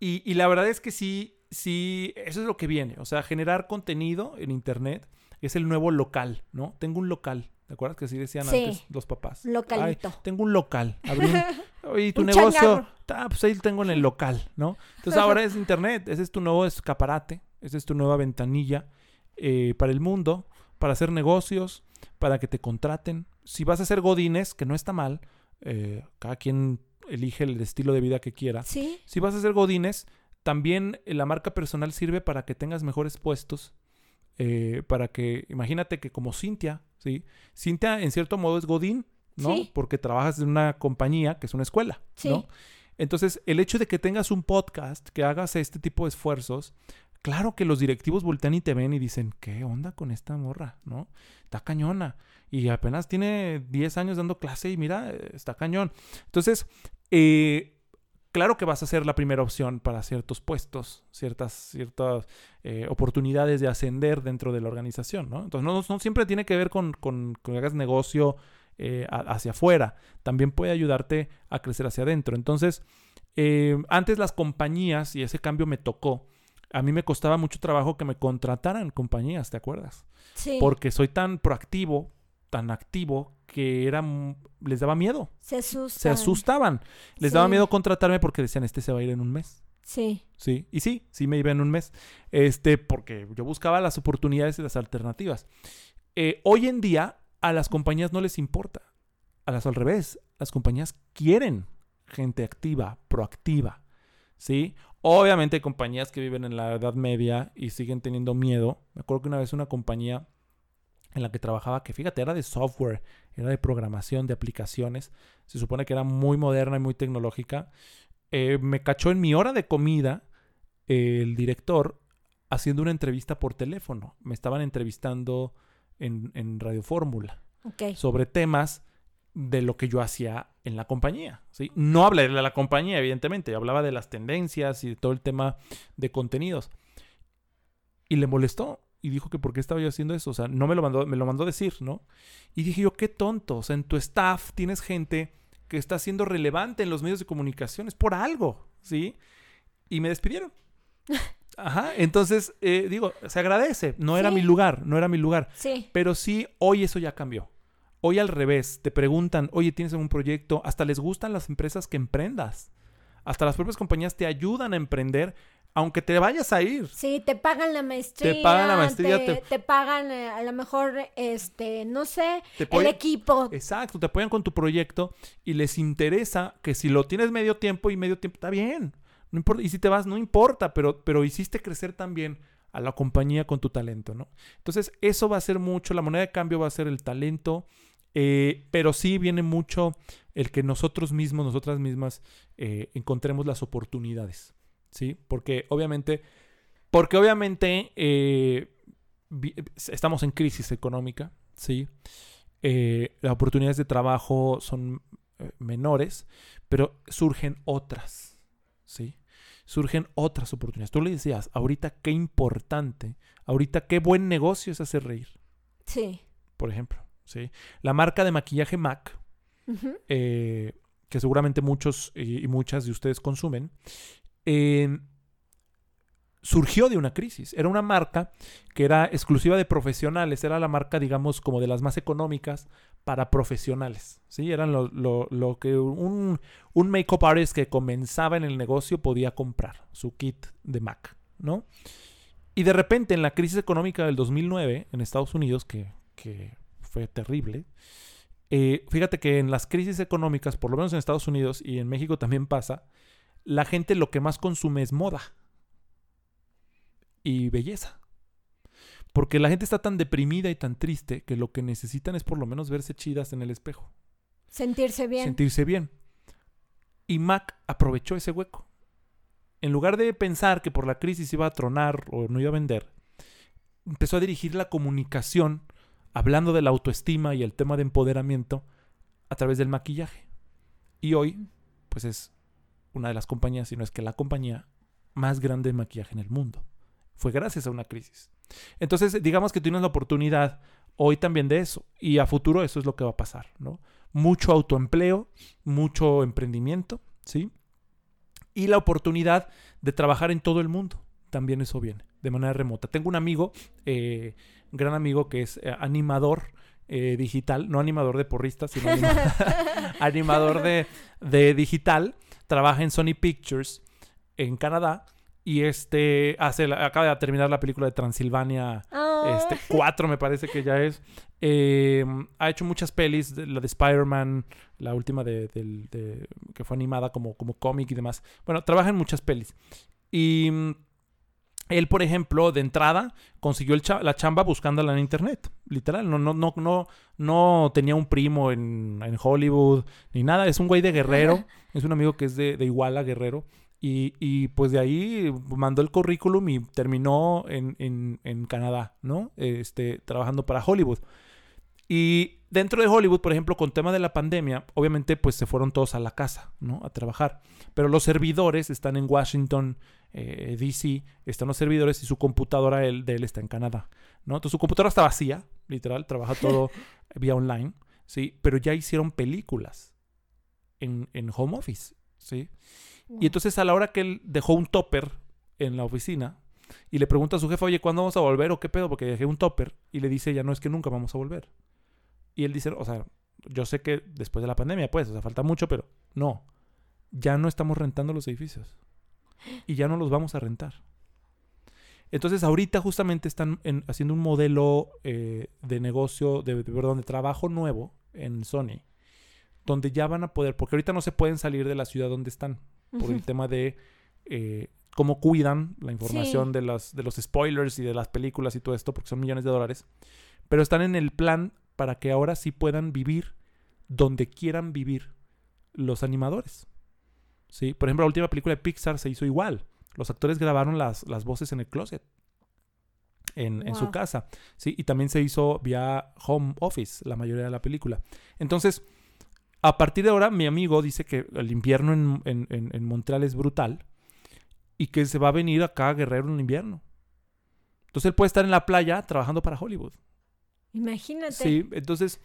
Y, y la verdad es que sí, sí, eso es lo que viene. O sea, generar contenido en Internet es el nuevo local, ¿no? Tengo un local. ¿Te acuerdas que así decían Sí. antes los papás? Localito. Ay, tengo un local. Abrí un- Oye, tu Un negocio. Ah, pues ahí tengo en el local, ¿no? Entonces ahora es internet. Ese es tu nuevo escaparate. Esa es tu nueva ventanilla eh, para el mundo, para hacer negocios, para que te contraten. Si vas a hacer godines, que no está mal, eh, cada quien elige el estilo de vida que quiera. Sí, Si vas a hacer godines, también eh, la marca personal sirve para que tengas mejores puestos. eh, para que, imagínate que como Cintia, ¿sí? Cintia en cierto modo es godín, ¿no? Sí. Porque trabajas en una compañía que es una escuela, Sí. ¿no? Entonces, el hecho de que tengas un podcast, que hagas este tipo de esfuerzos, claro que los directivos voltean y te ven y dicen, ¿qué onda con esta morra? ¿No? Está cañona. Y apenas tiene 10 años dando clase y mira, está cañón. Entonces, eh, claro que vas a ser la primera opción para ciertos puestos, ciertas, ciertas eh, oportunidades de ascender dentro de la organización, ¿no? Entonces, no, no siempre tiene que ver con, con- que hagas negocio eh, hacia afuera. También puede ayudarte a crecer hacia adentro. Entonces, antes las compañías, y ese cambio me tocó, a mí me costaba mucho trabajo que me contrataran compañías, ¿te acuerdas? sí. Porque soy tan proactivo, tan activo, que era, les daba miedo se asustan. se asustaban. Les daba miedo contratarme porque decían, este se va a ir en un mes. Sí, Sí, y sí, sí me iba en un mes. Este, porque yo buscaba las oportunidades y las alternativas. Eh, hoy en día a las compañías no les importa. A las al revés, las compañías quieren gente activa, proactiva. ¿Sí? Obviamente hay compañías que viven en la Edad Media y siguen teniendo miedo. Me acuerdo que una vez una compañía en la que trabajaba, que fíjate, era de software, era de programación, de aplicaciones. Se supone que era muy moderna y muy tecnológica. Eh, me cachó en mi hora de comida eh, el director haciendo una entrevista por teléfono. Me estaban entrevistando en, en Radio Fórmula sobre temas de lo que yo hacía en la compañía. ¿sí? No hablé de la compañía, evidentemente. Hablaba de las tendencias y de todo el tema de contenidos. Y le molestó. Y dijo que por qué estaba yo haciendo eso. O sea, no me lo mandó, me lo mandó decir, ¿no? Y dije yo, qué tonto. O sea, en tu staff tienes gente que está siendo relevante en los medios de comunicación. Es por algo, ¿sí? Y me despidieron. Ajá. Entonces, eh, digo, se agradece. No era mi lugar, no era mi lugar. Sí, Pero sí, hoy eso ya cambió. Hoy al revés, te preguntan, oye, ¿tienes algún proyecto? Hasta les gustan las empresas que emprendas. Hasta las propias compañías te ayudan a emprender, aunque te vayas a ir. sí, te pagan la maestría. pagan la maestría, Te, te- te pagan eh, a lo mejor, este, no sé, Te el apoyan- equipo. Exacto, te apoyan con tu proyecto y les interesa que si lo tienes medio tiempo y medio tiempo, está bien. No importa. Y si te vas, no importa, pero, pero hiciste crecer también a la compañía con tu talento, ¿no? Entonces, eso va a ser mucho, la moneda de cambio va a ser el talento, eh, pero sí viene mucho el que nosotros mismos, nosotras mismas, eh, encontremos las oportunidades, ¿sí? Porque obviamente, porque obviamente eh, estamos en crisis económica, ¿sí? Las oportunidades de trabajo son menores, pero surgen otras, ¿sí? Surgen otras oportunidades. Tú le decías, ahorita qué importante, ahorita qué buen negocio es hacer reír, Sí. por ejemplo, ¿sí? La marca de maquillaje MAC, eh, que seguramente muchos y, y muchas de ustedes consumen, eh, surgió de una crisis. Era una marca que era exclusiva de profesionales, era la marca, digamos, como de las más económicas para profesionales. ¿sí? Eran lo, lo- lo que un, un make-up artist que comenzaba en el negocio podía comprar, su kit de Mac, ¿no? Y de repente, en la crisis económica del 2009 en Estados Unidos, que, que fue terrible, eh, fíjate que en las crisis económicas, por lo menos en Estados Unidos y en México también pasa, la gente lo que más consume es moda y belleza. Porque la gente está tan deprimida y tan triste que lo que necesitan es por lo menos verse chidas en el espejo. Sentirse bien. Sentirse bien. Y Mac aprovechó ese hueco. En lugar de pensar que por la crisis iba a tronar o no iba a vender, empezó a dirigir la comunicación hablando de la autoestima y el tema de empoderamiento a través del maquillaje. Y hoy, pues es una de las compañías, si no es que la compañía más grande de maquillaje en el mundo. Fue gracias a una crisis. Entonces, digamos que tienes la oportunidad hoy también de eso. Y a futuro eso es lo que va a pasar, ¿no? Mucho autoempleo, mucho emprendimiento, ¿sí? Y la oportunidad de trabajar en todo el mundo. También eso viene, de manera remota. Tengo un amigo, eh, gran amigo, que es eh, animador eh, digital, no animador de porristas, sino animador de, de digital. Trabaja en Sony Pictures en Canadá y este hace acaba de terminar la película de Transilvania Ah. este 4 me parece que ya es Eh, ha hecho muchas pelis la de Spider-Man la última de, de- que fue animada como, como cómic y demás bueno trabaja en muchas pelis y mm, él por ejemplo de entrada consiguió el cha- la chamba buscándola en internet literal. No no no no no tenía un primo en, en Hollywood ni nada. Es un güey de Guerrero. Es un amigo que es de, de Iguala Guerrero. Y, y, pues de ahí mandó el currículum y terminó en, en- en Canadá, ¿no? Este, trabajando para Hollywood. Y dentro de Hollywood, por ejemplo, con tema de la pandemia, obviamente pues se fueron todos a la casa, ¿no? A trabajar. Pero los servidores están en Washington, eh, D.C., están los servidores y su computadora él- de él está en Canadá, ¿no? Entonces su computadora está vacía, literal, trabaja todo vía online, ¿sí? Pero ya hicieron películas en, en home office, ¿sí? Y entonces a la hora que él dejó un topper en la oficina y le pregunta a su jefe, oye, ¿cuándo vamos a volver o qué pedo? Porque dejé un topper y le dice, ya no es que nunca vamos a volver. Y él dice, o sea, yo sé que después de la pandemia, pues, o sea, falta mucho, pero no, ya no estamos rentando los edificios y ya no los vamos a rentar. Entonces ahorita justamente están en- haciendo un modelo eh, de negocio, de, perdón, de trabajo nuevo en Sony, donde ya van a poder, porque ahorita no se pueden salir de la ciudad donde están por el tema de eh, cómo cuidan la información Sí. de, las, de los spoilers y de las películas y todo esto, porque son millones de dólares. Pero están en el plan para que ahora sí puedan vivir donde quieran vivir los animadores. ¿Sí? Por ejemplo, la última película de Pixar se hizo igual. Los actores grabaron las, las voces en el closet. En, en su casa. ¿sí? Y también se hizo vía home office la mayoría de la película. Entonces, a partir de ahora, mi amigo dice que el invierno en, en- en- Montreal es brutal y que se va a venir acá a Guerrero en invierno. Entonces él puede estar en la playa trabajando para Hollywood. Imagínate. Sí, entonces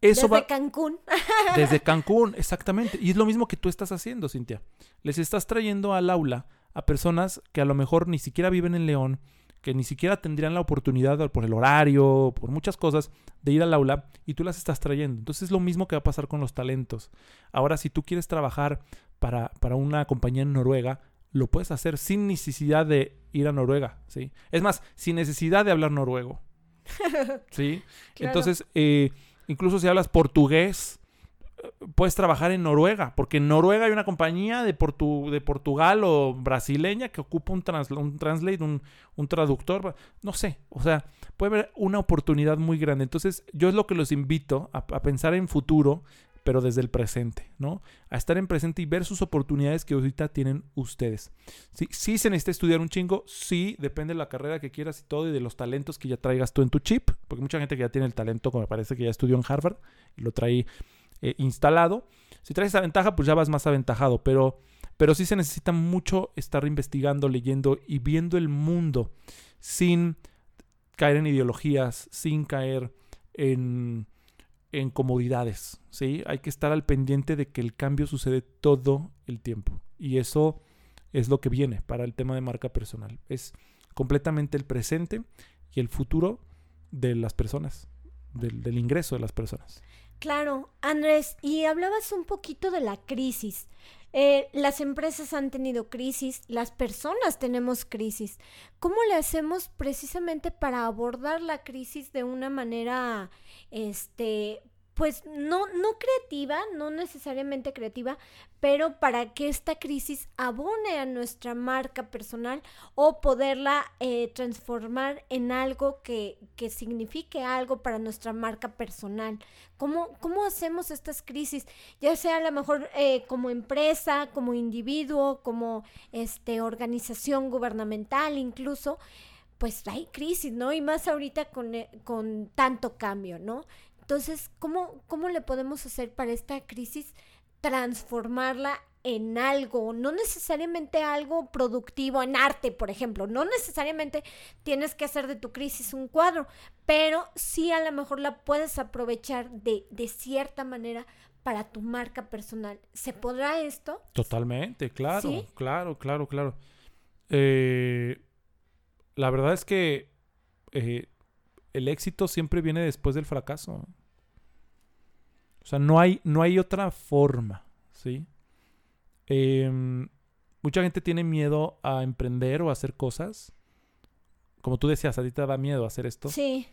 eso Desde va Cancún. desde Cancún, exactamente. Y es lo mismo que tú estás haciendo, Cintia. Les estás trayendo al aula a personas que a lo mejor ni siquiera viven en León, que ni siquiera tendrían la oportunidad por el horario, por muchas cosas, de ir al aula y tú las estás trayendo. Entonces es lo mismo que va a pasar con los talentos. Ahora, si tú quieres trabajar para, para una compañía en Noruega, lo puedes hacer sin necesidad de ir a Noruega, ¿sí? Es más, sin necesidad de hablar noruego, ¿sí? Claro. Entonces, eh, incluso si hablas portugués, puedes trabajar en Noruega, porque en Noruega hay una compañía de, Portu- de Portugal o brasileña que ocupa un, trans- un translate, un, un traductor, no sé, o sea, puede haber una oportunidad muy grande. Entonces, yo es lo que los invito a, a pensar en futuro, pero desde el presente, ¿no? A estar en presente y ver sus oportunidades que ahorita tienen ustedes. Sí, sí se necesita estudiar un chingo, sí, depende de la carrera que quieras y todo y de los talentos que ya traigas tú en tu chip, porque mucha gente que ya tiene el talento, como me parece que ya estudió en Harvard y lo trae eh, instalado. Si traes esa ventaja, pues ya vas más aventajado, pero, pero sí se necesita mucho estar investigando, leyendo y viendo el mundo sin caer en ideologías, sin caer en, en comodidades, ¿sí? Hay que estar al pendiente de que el cambio sucede todo el tiempo. Y eso es lo que viene para el tema de marca personal. Es completamente el presente y el futuro de las personas, del, ingreso de las personas. Claro, Andrés, y hablabas un poquito de la crisis. Eh, las empresas han tenido crisis, las personas tenemos crisis. ¿Cómo le hacemos precisamente para abordar la crisis de una manera, este, pues no, no creativa, no necesariamente creativa, pero para que esta crisis abone a nuestra marca personal o poderla eh, transformar en algo que, que, signifique algo para nuestra marca personal. ¿Cómo, cómo hacemos estas crisis? Ya sea a lo mejor eh, como empresa, como individuo, como este, organización gubernamental incluso pues hay crisis, ¿no? Y más ahorita con, eh, con tanto cambio, ¿no? Entonces, ¿cómo, ¿cómo le podemos hacer para esta crisis transformarla en algo, no necesariamente algo productivo, en arte, por ejemplo. No necesariamente tienes que hacer de tu crisis un cuadro, pero sí a lo mejor la puedes aprovechar de, de cierta manera para tu marca personal. ¿Se podrá esto? Totalmente, claro, claro, claro, claro. Eh, la verdad es que eh, el éxito siempre viene después del fracaso. O sea, no hay, no hay otra forma, ¿sí? Em, mucha gente tiene miedo a emprender o a hacer cosas. Como tú decías, a ti te da miedo hacer esto. Sí.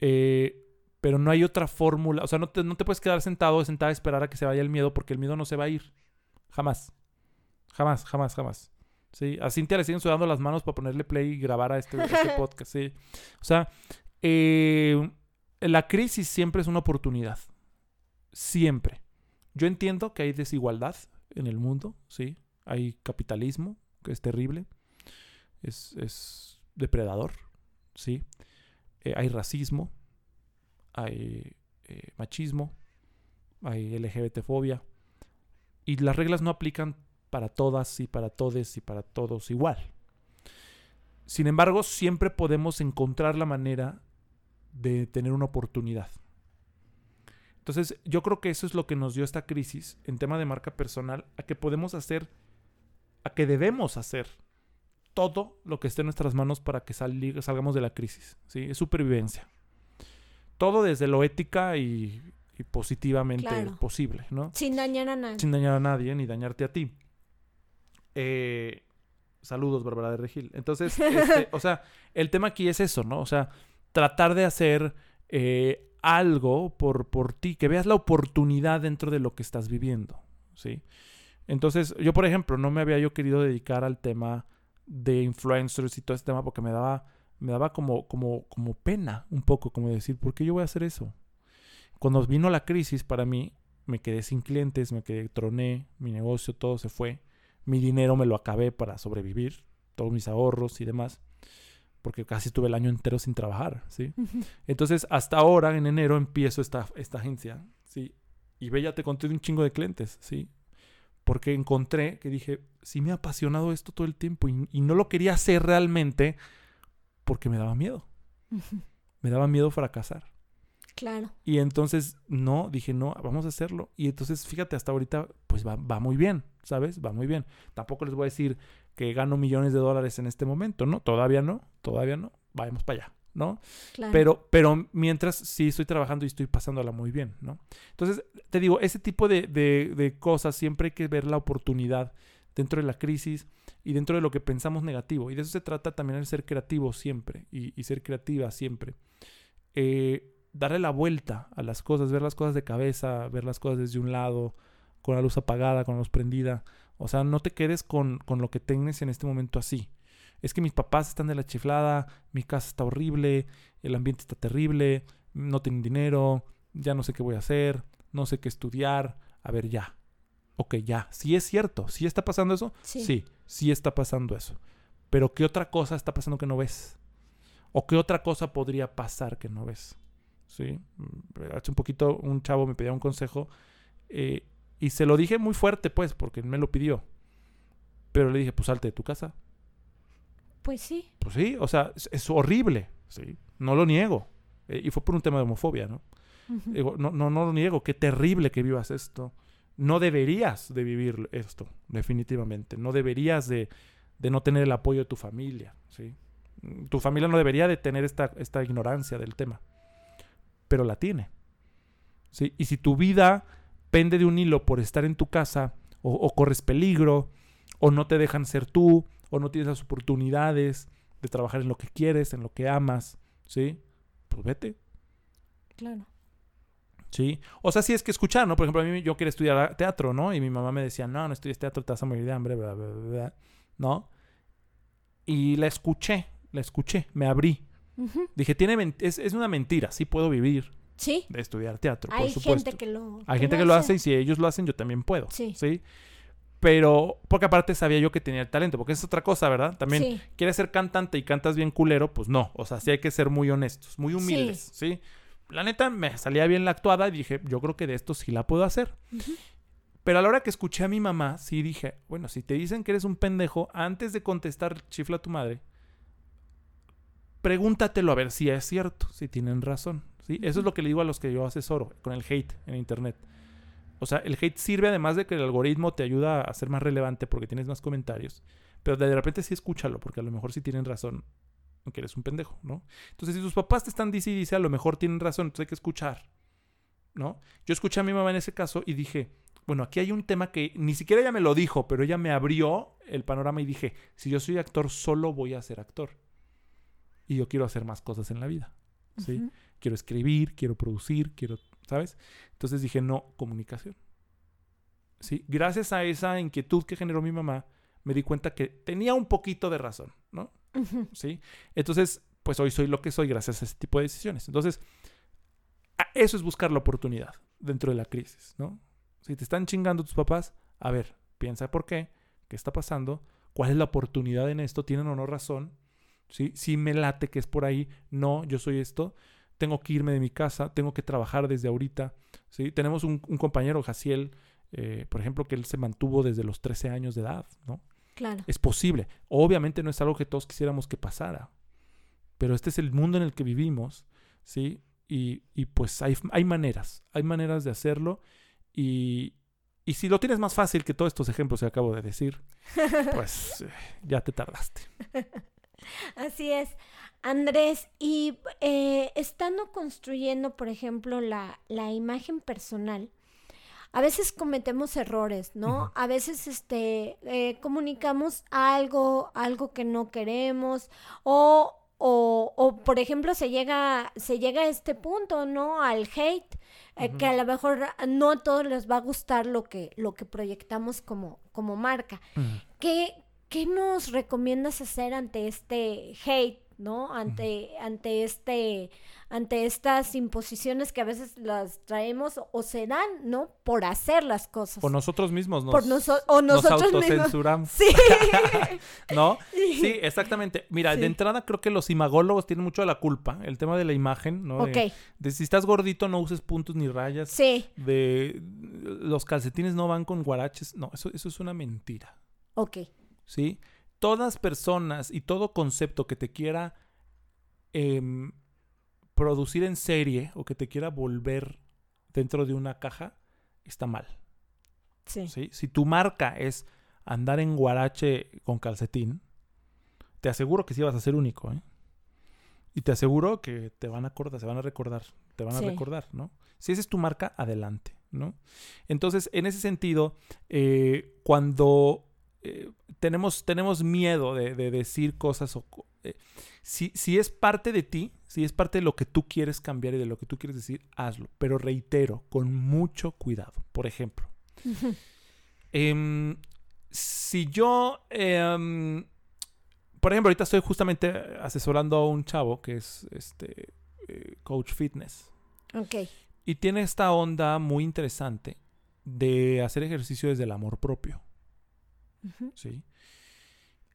Eh, pero no hay otra fórmula. O sea, no te, no te puedes quedar sentado o sentada a esperar a que se vaya el miedo porque el miedo no se va a ir. Jamás. Jamás, jamás, jamás. Sí, a Cintia le siguen sudando las manos para ponerle play y grabar a este, este podcast. Sí. O sea, eh, la crisis siempre es una oportunidad. Siempre. Yo entiendo que hay desigualdad en el mundo, sí. Hay capitalismo, que es terrible. Es, depredador, sí. Eh, hay racismo. Hay eh, machismo. Hay LGBTfobia. Y las reglas no aplican para todas y para todes y para todos igual. Sin embargo, siempre podemos encontrar la manera de tener una oportunidad. Entonces, yo creo que eso es lo que nos dio esta crisis en tema de marca personal, a que podemos hacer, a que debemos hacer todo lo que esté en nuestras manos para que salgamos de la crisis. ¿sí? Es supervivencia. Todo desde lo ética y, positivamente posible, ¿no? Sin dañar a nadie. Sin dañar a nadie, ni dañarte a ti. Eh, saludos, Bárbara de Regil. Entonces, este, o sea, el tema aquí es eso, ¿no? O sea, tratar de hacer eh, algo por, por ti, que veas la oportunidad dentro de lo que estás viviendo, ¿sí? Entonces, yo, por ejemplo, no me había yo querido dedicar al tema de influencers y todo este tema porque me daba, me daba como, como, como pena un poco, como decir, ¿por qué yo voy a hacer eso? Cuando vino la crisis para mí, me quedé sin clientes, me quedé, troné, mi negocio, todo se fue, mi dinero me lo acabé para sobrevivir, todos mis ahorros y demás porque casi estuve el año entero sin trabajar, ¿sí? Entonces, hasta ahora, en enero, empiezo esta, esta agencia, ¿sí? Y ve, ya te conté de un chingo de clientes, ¿sí? Porque encontré que dije, sí me ha apasionado esto todo el tiempo y, no lo quería hacer realmente porque me daba miedo. Me daba miedo fracasar. Claro. Y entonces, no, dije, no, vamos a hacerlo. Y entonces, fíjate, hasta ahorita, pues va, va muy bien, ¿sabes? Va muy bien. Tampoco les voy a decir, que gano millones de dólares en este momento, ¿no? Todavía no, todavía no, vayamos para allá, ¿no? Pero, pero mientras sí estoy trabajando y estoy pasándola muy bien, ¿no? Entonces, te digo, ese tipo de, de, cosas siempre hay que ver la oportunidad dentro de la crisis y dentro de lo que pensamos negativo. Y de eso se trata también el ser creativo siempre y, ser creativa siempre. Eh, darle la vuelta a las cosas, ver las cosas de cabeza, ver las cosas desde un lado, con la luz apagada, con la luz prendida. O sea, no te quedes con, lo que tengas en este momento así. Es que mis papás están de la chiflada, mi casa está horrible, el ambiente está terrible, no tengo dinero, ya no sé qué voy a hacer, no sé qué estudiar. A ver, ya. Ok, ya. Sí es cierto. ¿Sí está pasando eso? Sí. Sí, sí está pasando eso. Pero ¿qué otra cosa está pasando que no ves? ¿O qué otra cosa podría pasar que no ves? ¿Sí? Mm, hace un poquito un chavo me pedía un consejo. Eh, y se lo dije muy fuerte, pues, porque me lo pidió. Pero le dije, pues salte de tu casa. Pues sí. Pues sí, o sea, es, horrible, ¿sí? No lo niego. Eh, y fue por un tema de homofobia, ¿no? Digo, no, no, no lo niego, qué terrible que vivas esto. No deberías de vivir esto, definitivamente. No deberías de, de no tener el apoyo de tu familia, ¿sí? Tu familia no debería de tener esta, esta ignorancia del tema. Pero la tiene. ¿sí? Y si tu vida pende de un hilo por estar en tu casa, o, corres peligro, o no te dejan ser tú, o no tienes las oportunidades de trabajar en lo que quieres, en lo que amas, ¿sí? Pues vete. Claro. ¿Sí? O sea, sí es que escuchar, ¿no? Por ejemplo, a mí yo quería estudiar teatro, ¿no? Y mi mamá me decía, no, no estudies teatro, te vas a morir de hambre, bla, bla, bla, bla", ¿no? Y la escuché, la escuché, me abrí. Dije, tiene es, es una mentira, sí puedo vivir Sí. de estudiar teatro, Hay por supuesto. gente que lo. Hay gente que lo hace y si ellos lo hacen, yo también puedo. Sí. ¿Sí? Pero, porque aparte sabía yo que tenía el talento, porque es otra cosa, ¿verdad? También, Sí. ¿quieres ser cantante y cantas bien culero? Pues no. O sea, sí hay que ser muy honestos, muy humildes, ¿sí? La neta, me salía bien la actuada y dije, yo creo que de esto sí la puedo hacer. Pero a la hora que escuché a mi mamá, sí dije, bueno, si te dicen que eres un pendejo, antes de contestar chifla a tu madre, pregúntatelo a ver si es cierto, si tienen razón. ¿Sí? Eso es lo que le digo a los que yo asesoro con el hate en internet. O sea, el hate sirve además de que el algoritmo te ayuda a ser más relevante porque tienes más comentarios. Pero de repente sí escúchalo, porque a lo mejor sí tienen razón, aunque eres un pendejo, ¿no? Entonces, si tus papás te están dice y dice, a lo mejor tienen razón, entonces hay que escuchar, ¿no? Yo escuché a mi mamá en ese caso y dije, bueno, aquí hay un tema que ni siquiera ella me lo dijo, pero ella me abrió el panorama y dije, si yo soy actor, solo voy a ser actor. Y yo quiero hacer más cosas en la vida, ¿sí? Quiero escribir, quiero producir, quiero, ¿sabes? Entonces dije, no, comunicación. ¿Sí? Gracias a esa inquietud que generó mi mamá, me di cuenta que tenía un poquito de razón, ¿no? ¿Sí? Entonces, pues hoy soy lo que soy gracias a ese tipo de decisiones. Entonces, eso es buscar la oportunidad dentro de la crisis, ¿no? Si te están chingando tus papás, a ver, piensa por qué, qué está pasando, cuál es la oportunidad en esto, tienen o no razón, ¿sí? Si me late que es por ahí, no, yo soy esto, tengo que irme de mi casa, tengo que trabajar desde ahorita, ¿sí? Tenemos un, un compañero, Jaciel, eh, por ejemplo, que él se mantuvo desde los 13 años de edad, ¿no? Claro. Es posible. Obviamente no es algo que todos quisiéramos que pasara. Pero este es el mundo en el que vivimos, ¿sí? Y, y pues hay, hay maneras, hay maneras de hacerlo. Y, y si lo tienes más fácil que todos estos ejemplos que acabo de decir, pues eh, ya te tardaste. Así es. Andrés, y eh, estando construyendo, por ejemplo, la, la imagen personal, a veces cometemos errores, ¿no? A veces este, eh, comunicamos algo, algo que no queremos, o, o, o, por ejemplo, se llega, se llega a este punto, ¿no? Al hate, eh, que a lo mejor no a todos les va a gustar lo que, lo que proyectamos como, como marca. ¿Qué, qué nos recomiendas hacer ante este hate, ¿no? Ante, ante este, ante estas imposiciones que a veces las traemos o se dan, ¿no? Por hacer las cosas. Por nosotros mismos nos, Por noso- o nos nosotros mismos. autocensuramos. Sí. ¿No? Sí, exactamente. Mira, Sí. de entrada creo que los imagólogos tienen mucho de la culpa. El tema de la imagen, ¿no? De- ok. de si estás gordito no uses puntos ni rayas. Sí. de los calcetines no van con guaraches. No, eso, eso es una mentira. Ok. ¿Sí? Todas personas y todo concepto que te quiera em, producir en serie o que te quiera volver dentro de una caja está mal. Sí. ¿sí? Si tu marca es andar en guarache con calcetín, te aseguro que sí vas a ser único, ¿eh? Y te aseguro que te van a acordar, se van a recordar, te van a recordar, ¿no? Si esa es tu marca, adelante, ¿no? Entonces, en ese sentido, eh, cuando eh, tenemos, tenemos miedo de, de decir cosas o... eh, si, si es parte de ti, si es parte de lo que tú quieres cambiar y de lo que tú quieres decir, hazlo. Pero reitero, con mucho cuidado. Por ejemplo. Em, si yo, em, por ejemplo, ahorita estoy justamente asesorando a un chavo que es este eh, coach fitness Ok. y tiene esta onda muy interesante de hacer ejercicio desde el amor propio, ¿sí?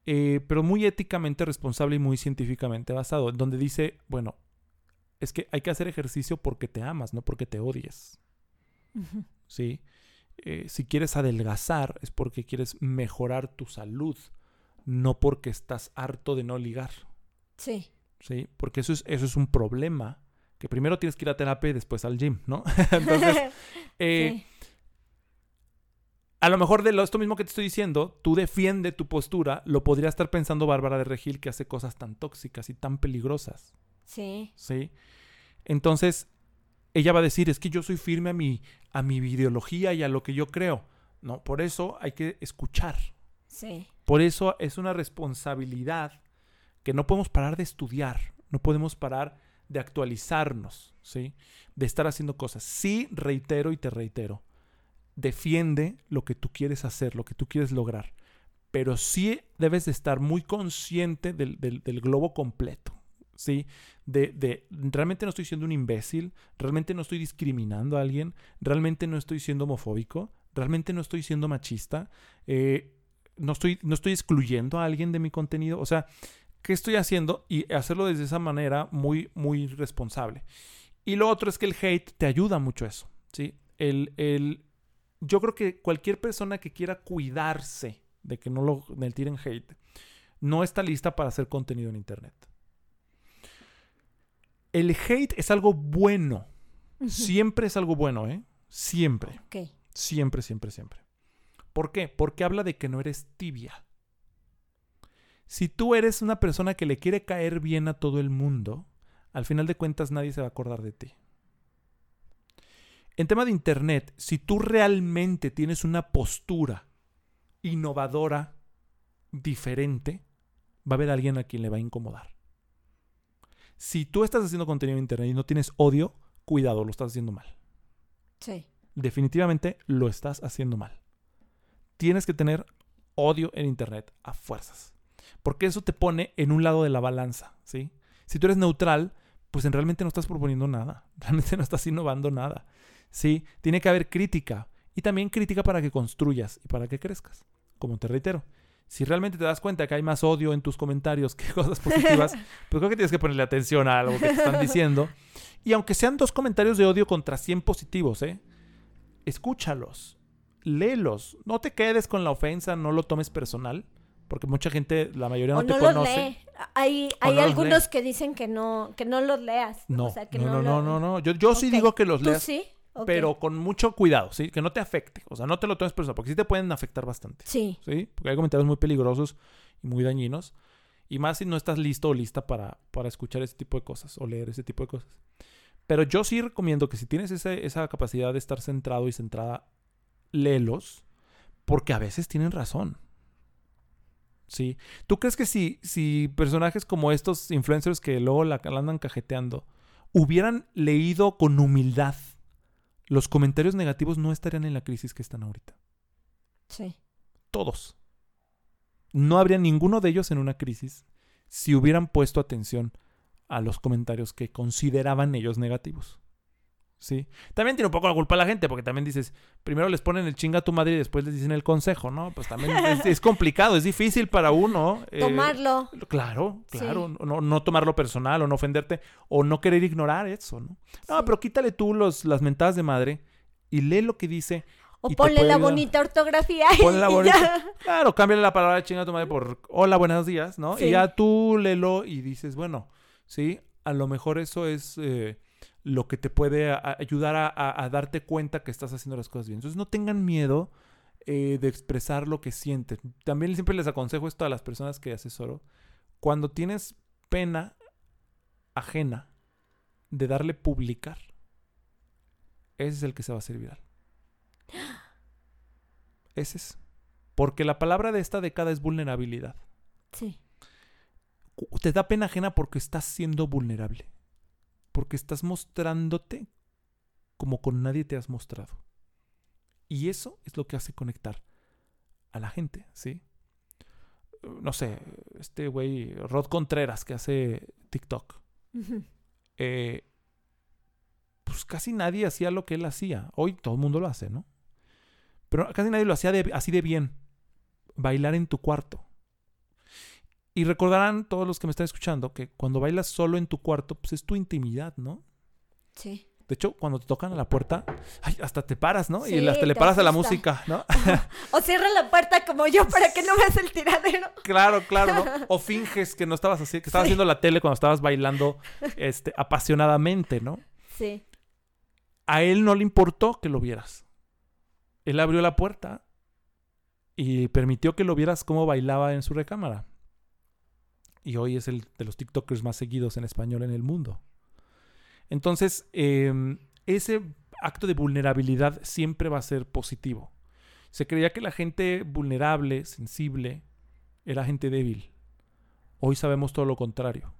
Eh, pero muy éticamente responsable y muy científicamente basado, donde dice, bueno, es que hay que hacer ejercicio porque te amas, no porque te odies. ¿sí? Eh, si quieres adelgazar es porque quieres mejorar tu salud, no porque estás harto de no ligar, Sí. ¿sí? Porque eso es, eso es un problema, que primero tienes que ir a terapia y después al gym, ¿no? Entonces, eh, Sí. A lo mejor de lo, esto mismo que te estoy diciendo, tú defiende tu postura, lo podría estar pensando Bárbara de Regil que hace cosas tan tóxicas y tan peligrosas. Sí. ¿sí? Entonces, ella va a decir, es que yo soy firme a mi, a mi ideología y a lo que yo creo. No, por eso hay que escuchar. Sí. Por eso es una responsabilidad que no podemos parar de estudiar, no podemos parar de actualizarnos, ¿sí? De estar haciendo cosas. Sí, reitero y te reitero. Defiende lo que tú quieres hacer, lo que tú quieres lograr. Pero sí debes de estar muy consciente del, del- globo completo. ¿Sí? De, de- realmente no estoy siendo un imbécil, realmente no estoy discriminando a alguien, realmente no estoy siendo homofóbico, realmente no estoy siendo machista, eh, no, estoy, no estoy excluyendo a alguien de mi contenido. O sea, ¿qué estoy haciendo? Y hacerlo desde esa manera muy, muy responsable. Y lo otro es que el hate te ayuda mucho a eso. ¿sí? El, el- yo creo que cualquier persona que quiera cuidarse de que no lo tiren hate, no está lista para hacer contenido en Internet. El hate es algo bueno. Siempre es algo bueno, ¿eh? Siempre. Siempre, siempre, siempre. ¿Por qué? Porque habla de que no eres tibia. Si tú eres una persona que le quiere caer bien a todo el mundo, al final de cuentas nadie se va a acordar de ti. En tema de Internet, si tú realmente tienes una postura innovadora, diferente, va a haber alguien a quien le va a incomodar. Si tú estás haciendo contenido en Internet y no tienes odio, cuidado, lo estás haciendo mal Sí. definitivamente lo estás haciendo mal. Tienes que tener odio en Internet a fuerzas. Porque eso te pone en un lado de la balanza, ¿sí? Si tú eres neutral, pues en realmente no estás proponiendo nada. Realmente no estás innovando nada. ¿Sí? Tiene que haber crítica. Y también crítica para que construyas y para que crezcas. Como te reitero. Si realmente te das cuenta que hay más odio en tus comentarios que cosas positivas, pues creo que tienes que ponerle atención a algo que te están diciendo. Y aunque sean dos comentarios de odio contra 100 positivos, ¿eh? escúchalos, léelos. No te quedes con la ofensa, no lo tomes personal, porque mucha gente, la mayoría no, o te no los conoce. lee. Hay, hay no algunos lee. que dicen que no, que no los leas. No, O sea, que no, no, no, no, no. Yo, yo sí digo que los ¿Tú leas, sí? Pero con mucho cuidado, ¿sí? Que no te afecte. O sea, no te lo tomes personal, porque sí te pueden afectar bastante, Sí. ¿sí? Porque hay comentarios muy peligrosos y muy dañinos. Y más si no estás listo o lista para, para escuchar ese tipo de cosas o leer ese tipo de cosas. Pero yo sí recomiendo que si tienes ese- esa capacidad de estar centrado y centrada, léelos, porque a veces tienen razón. ¿Sí? ¿Tú crees que si, si personajes como estos influencers que luego la, la andan cajeteando hubieran leído con humildad los comentarios negativos, no estarían en la crisis que están ahorita? Sí. Todos. No habría ninguno de ellos en una crisis si hubieran puesto atención a los comentarios que consideraban ellos negativos. ¿Sí? También tiene un poco la culpa la gente, porque también dices, primero les ponen el chinga a tu madre y después les dicen el consejo, ¿no? Pues también es, es complicado, es difícil para uno. eh, Tomarlo. Claro, Sí. claro. No, no tomarlo personal o no ofenderte o no querer ignorar eso, ¿no? No, Sí. pero quítale tú los, las mentadas de madre y lee lo que dice. O ponle la ayudar. bonita ortografía Ponle la bonita. ya. Claro, cámbiale la palabra chinga a tu madre por hola, buenos días, ¿no? Sí. Y ya tú léelo y dices, bueno, sí, a lo mejor eso es eh, lo que te puede a- ayudar a, a- a darte cuenta que estás haciendo las cosas bien. Entonces no tengan miedo eh, de expresar lo que sienten. También siempre les aconsejo esto a las personas que asesoro. Cuando tienes pena ajena de darle publicar, ese es el que se va a hacer viral. Ese es. Porque la palabra de esta década es vulnerabilidad. Sí. Te da pena ajena porque estás siendo vulnerable. Porque estás mostrándote como con nadie te has mostrado. Y eso es lo que hace conectar a la gente, ¿sí? Uh, No sé, este güey, Rod Contreras, que hace TikTok. Eh, pues casi nadie hacía lo que él hacía. Hoy todo el mundo lo hace, ¿no? Pero casi nadie lo hacía de- así de bien. Bailar en tu cuarto. Y recordarán todos los que me están escuchando que cuando bailas solo en tu cuarto, pues es tu intimidad, ¿no? Sí. De hecho, cuando te tocan a la puerta, ay, hasta te paras, ¿no? Sí, y hasta le paras a la música, ¿no? O cierra la puerta como yo para que no veas el tiradero. Claro, claro, ¿no? O finges que no estabas así, que estabas Sí. haciendo la tele cuando estabas bailando este, apasionadamente, ¿no? Sí. A él no le importó que lo vieras. Él abrió la puerta y permitió que lo vieras cómo bailaba en su recámara. Y hoy es el de los TikTokers más seguidos en español en el mundo. Entonces, eh, ese acto de vulnerabilidad siempre va a ser positivo. Se creía que la gente vulnerable, sensible, era gente débil. Hoy sabemos todo lo contrario.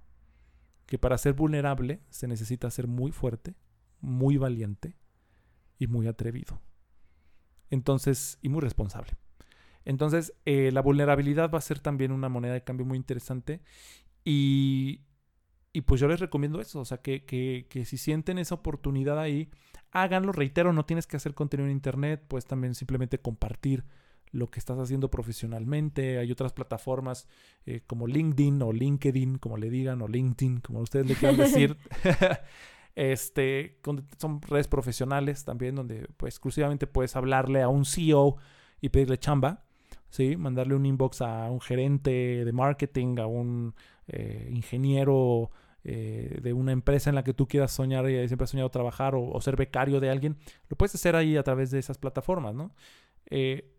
que para ser vulnerable se necesita ser muy fuerte, muy valiente y muy atrevido. Entonces, y muy responsable. Entonces, eh, la vulnerabilidad va a ser también una moneda de cambio muy interesante. Y, y pues yo les recomiendo eso, o sea, que, que, que, si sienten esa oportunidad ahí, háganlo. Reitero, no tienes que hacer contenido en Internet, puedes también simplemente compartir lo que estás haciendo profesionalmente. Hay otras plataformas eh, como LinkedIn o LinkedIn, como le digan, o LinkedIn, como ustedes le quieran decir. este, son redes profesionales también, donde pues exclusivamente puedes hablarle a un CEO y pedirle chamba. ¿Sí? Mandarle un inbox a un gerente de marketing, a un eh, ingeniero eh, de una empresa en la que tú quieras soñar y siempre has soñado trabajar o, ser becario de alguien, lo puedes hacer ahí a través de esas plataformas, ¿no? Eh,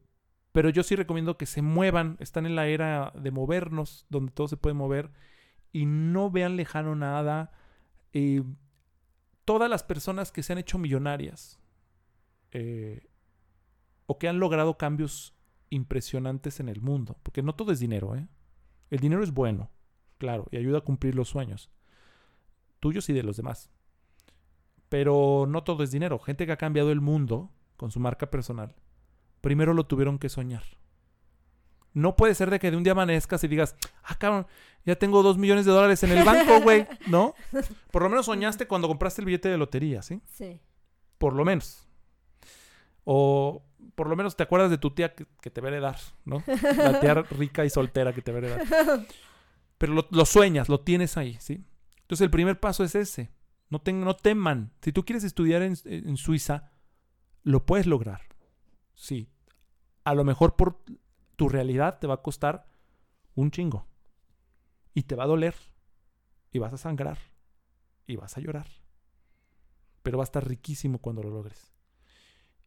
pero yo sí recomiendo que se muevan, están en la era de movernos, donde todo se puede mover y no vean lejano nada. todas las personas que se han hecho millonarias o que han logrado cambios impresionantes en el mundo. Porque no todo es dinero, ¿eh? El dinero es bueno, claro, y ayuda a cumplir los sueños. Tuyos y de los demás. Pero no todo es dinero. Gente que ha cambiado el mundo con su marca personal, primero lo tuvieron que soñar. No puede ser de que de un día amanezcas y digas, ah, cabrón, ya tengo dos millones de dólares en el banco, güey, ¿no? Por lo menos soñaste cuando compraste el billete de lotería, ¿sí? Sí. Por lo menos. O por lo menos te acuerdas de tu tía que, te va a heredar, ¿no? La tía rica y soltera que te va a heredar. Pero lo, sueñas, lo tienes ahí, ¿sí? Entonces el primer paso es ese. No, no teman. Si tú quieres estudiar en, en Suiza, lo puedes lograr. Sí. A lo mejor por tu realidad te va a costar un chingo. Y te va a doler. Y vas a sangrar. Y vas a llorar. Pero va a estar riquísimo cuando lo logres.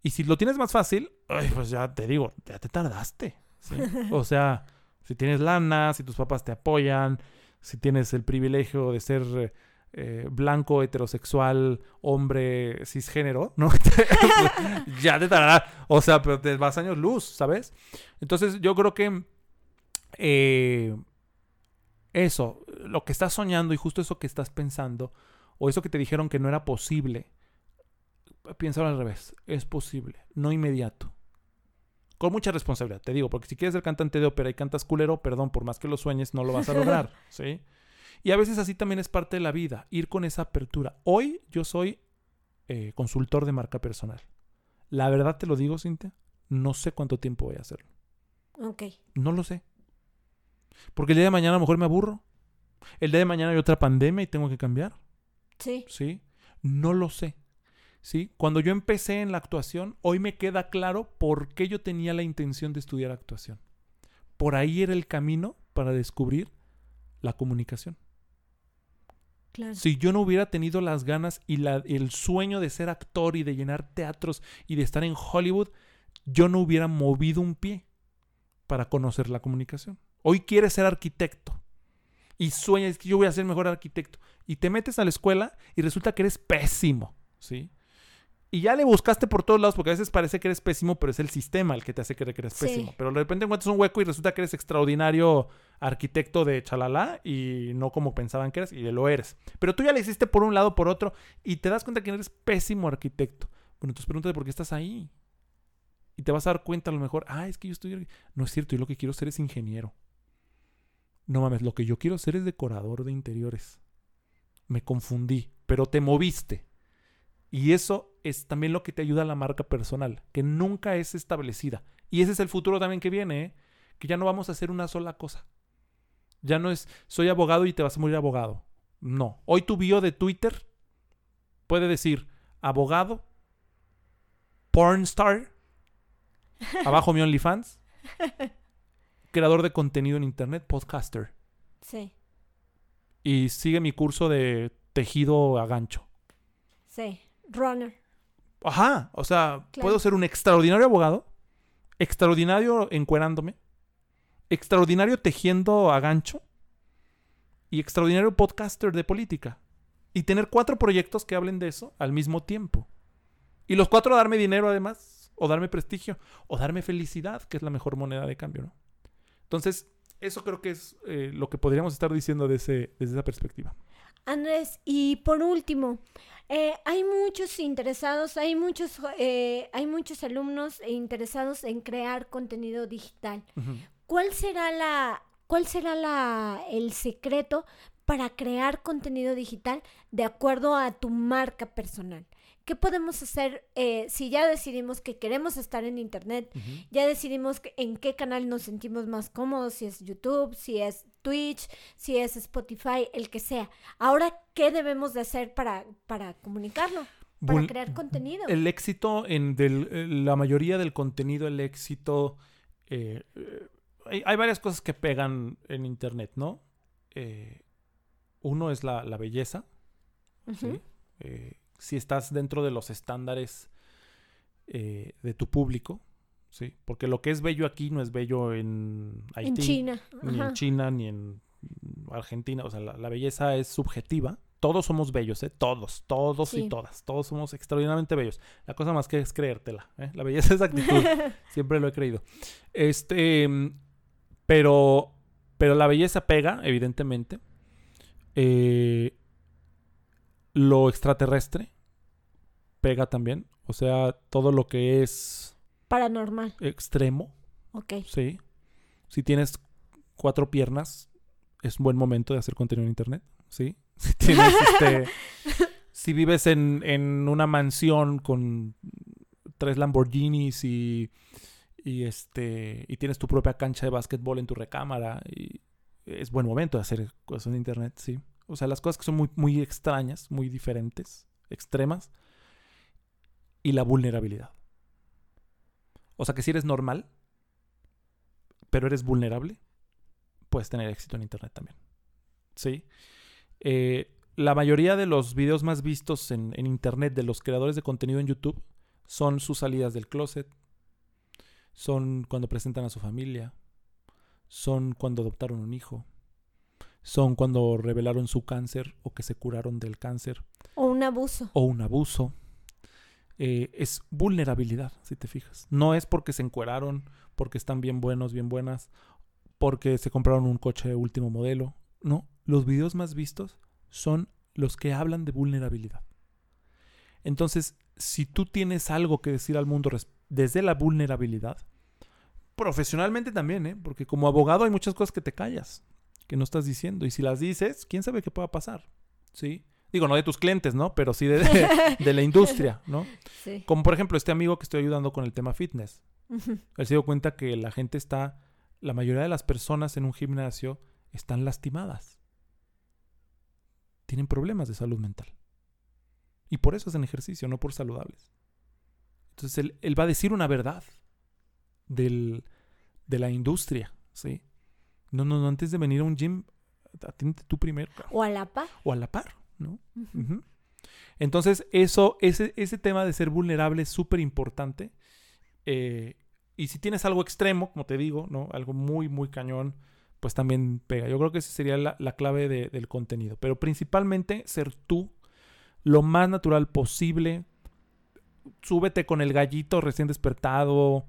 Y si lo tienes más fácil, pues ya te digo, ya te tardaste. o sea, si tienes lana, si tus papás te apoyan, si tienes el privilegio de ser eh, blanco, heterosexual, hombre, cisgénero, ¿no? ya te tardará. O sea, pero te vas años luz, ¿sabes? Entonces yo creo que eh, eso, lo que estás soñando y justo eso que estás pensando, o eso que te dijeron que no era posible, piénsalo al revés. Es posible, no inmediato. Con mucha responsabilidad, te digo, porque si quieres ser cantante de ópera y cantas culero, perdón, por más que lo sueñes, no lo vas a lograr, ¿sí? Y a veces así también es parte de la vida, ir con esa apertura. Hoy yo soy eh, consultor de marca personal. La verdad te lo digo, Cintia, no sé cuánto tiempo voy a hacerlo. Ok. No lo sé. Porque el día de mañana a lo mejor me aburro. El día de mañana hay otra pandemia y tengo que cambiar. Sí. Sí. No lo sé. ¿Sí? Cuando yo empecé en la actuación, hoy me queda claro por qué yo tenía la intención de estudiar actuación. Por ahí era el camino para descubrir la comunicación. Si yo no hubiera tenido las ganas y el sueño de ser actor y de llenar teatros y de estar en Hollywood, yo no hubiera movido un pie para conocer la comunicación. Hoy quieres ser arquitecto y sueñas que yo voy a ser mejor arquitecto y te metes a la escuela y resulta que eres pésimo, ¿sí? Y ya le buscaste por todos lados porque a veces parece que eres pésimo, pero es el sistema el que te hace creer que eres pésimo. Pero de repente encuentras un hueco y resulta que eres extraordinario arquitecto de chalala y no como pensaban que eres y lo eres. Pero tú ya le hiciste por un lado, por otro y te das cuenta que eres pésimo arquitecto. Bueno, entonces pregúntate por qué estás ahí. Y te vas a dar cuenta a lo mejor, ah, es que yo estoy... No es cierto, yo lo que quiero ser es ingeniero. No mames, lo que yo quiero ser es decorador de interiores. Me confundí, pero te moviste. Y eso es también lo que te ayuda a la marca personal, que nunca es establecida. Y ese es el futuro también que viene, ¿eh? que ya no vamos a hacer una sola cosa. Ya no es, soy abogado y te vas a morir abogado. No. Hoy tu bio de Twitter puede decir abogado, pornstar, abajo mi OnlyFans, creador de contenido en internet, podcaster. Sí. Y sigue mi curso de tejido a gancho. Sí. Runner. Ajá, o sea, puedo ser un extraordinario abogado, extraordinario encuerándome, extraordinario tejiendo a gancho y extraordinario podcaster de política. Y tener cuatro proyectos que hablen de eso al mismo tiempo. Y los cuatro darme dinero además, o darme prestigio, o darme felicidad, que es la mejor moneda de cambio, ¿no? Entonces, eso creo que es eh, lo que podríamos estar diciendo de desde esa perspectiva. Andrés, y por último, eh, hay muchos interesados, hay muchos, eh, hay muchos alumnos interesados en crear contenido digital. ¿Cuál será la, cuál será la, el secreto para crear contenido digital de acuerdo a tu marca personal? ¿Qué podemos hacer eh, si ya decidimos que queremos estar en Internet? Ya decidimos que- en qué canal nos sentimos más cómodos, si es YouTube, si es Twitch, si es Spotify, el que sea. Ahora, ¿qué debemos de hacer para, para comunicarlo? Para Bul- crear contenido. El éxito en del- eh, la mayoría del contenido, el éxito. eh, eh, hay, hay varias cosas que pegan en internet, ¿no? Eh, uno es la, la belleza. Eh, si estás dentro de los estándares de tu público, ¿sí? Porque lo que es bello aquí no es bello en Haití, En China. ni Ajá. en China, ni en Argentina. O sea, la, la belleza es subjetiva. Todos somos bellos, ¿eh? Todos, todos Sí. y todas. Todos somos extraordinariamente bellos. La cosa más que es creértela, ¿eh? La belleza es actitud. Siempre lo he creído. Este, mm, pero, pero la belleza pega, evidentemente. Eh, lo extraterrestre pega también. O sea, todo lo que es Paranormal. extremo, Ok. sí. Si tienes cuatro piernas, es un buen momento de hacer contenido en internet, sí. Si tienes, este, si vives en, en una mansión con tres Lamborghinis y, y este y tienes tu propia cancha de básquetbol en tu recámara y es buen momento de hacer cosas en internet, sí. O sea, las cosas que son muy, muy extrañas, muy diferentes, extremas y la vulnerabilidad. O sea que si eres normal, pero eres vulnerable, puedes tener éxito en internet también. Sí. Eh, la mayoría de los videos más vistos en, en internet de los creadores de contenido en YouTube son sus salidas del closet, son cuando presentan a su familia, son cuando adoptaron un hijo, son cuando revelaron su cáncer o que se curaron del cáncer O un abuso. o un abuso. Eh, es vulnerabilidad, si te fijas. No es porque se encueraron, porque están bien buenos, bien buenas, porque se compraron un coche de último modelo. No, los videos más vistos son los que hablan de vulnerabilidad. Entonces, si tú tienes algo que decir al mundo desde la vulnerabilidad, profesionalmente también, ¿eh? porque como abogado hay muchas cosas que te callas, que no estás diciendo, y si las dices, quién sabe qué pueda pasar, ¿sí? Digo, no de tus clientes, ¿no? Pero sí de, de- de la industria, ¿no? Sí. Como por ejemplo este amigo que estoy ayudando con el tema fitness. Él se dio cuenta que la gente está, la mayoría de las personas en un gimnasio están lastimadas. Tienen problemas de salud mental. Y por eso hacen ejercicio, no por saludables. Entonces él, él va a decir una verdad del, de la industria, ¿sí? No, no, no, antes de venir a un gym, atiende tú primero. O a la par. O a la par, ¿no? Entonces, eso, ese, ese tema de ser vulnerable es súper importante. Eh, y si tienes algo extremo, como te digo, ¿no? Algo muy, muy cañón, pues también pega. Yo creo que esa sería la, la clave de- del contenido. Pero principalmente ser tú lo más natural posible. Súbete con el gallito recién despertado.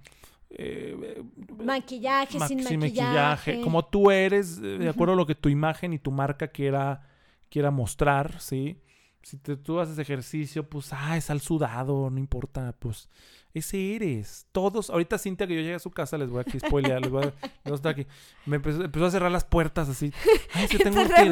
eh, Maquillaje, ma- sin sin maquillaje. Como tú eres, eh, de acuerdo a lo que tu imagen y tu marca quiera, quiera mostrar, ¿sí? Si te- tú haces ejercicio, pues, ah, es al sudado, no importa, pues, ese eres. Todos, ahorita Cintia, que yo llegue a su casa, les voy a aquí spoilear, les voy a, les voy a aquí. Me empezó, empezó a cerrar las puertas así. Ay, que tengo un, tira-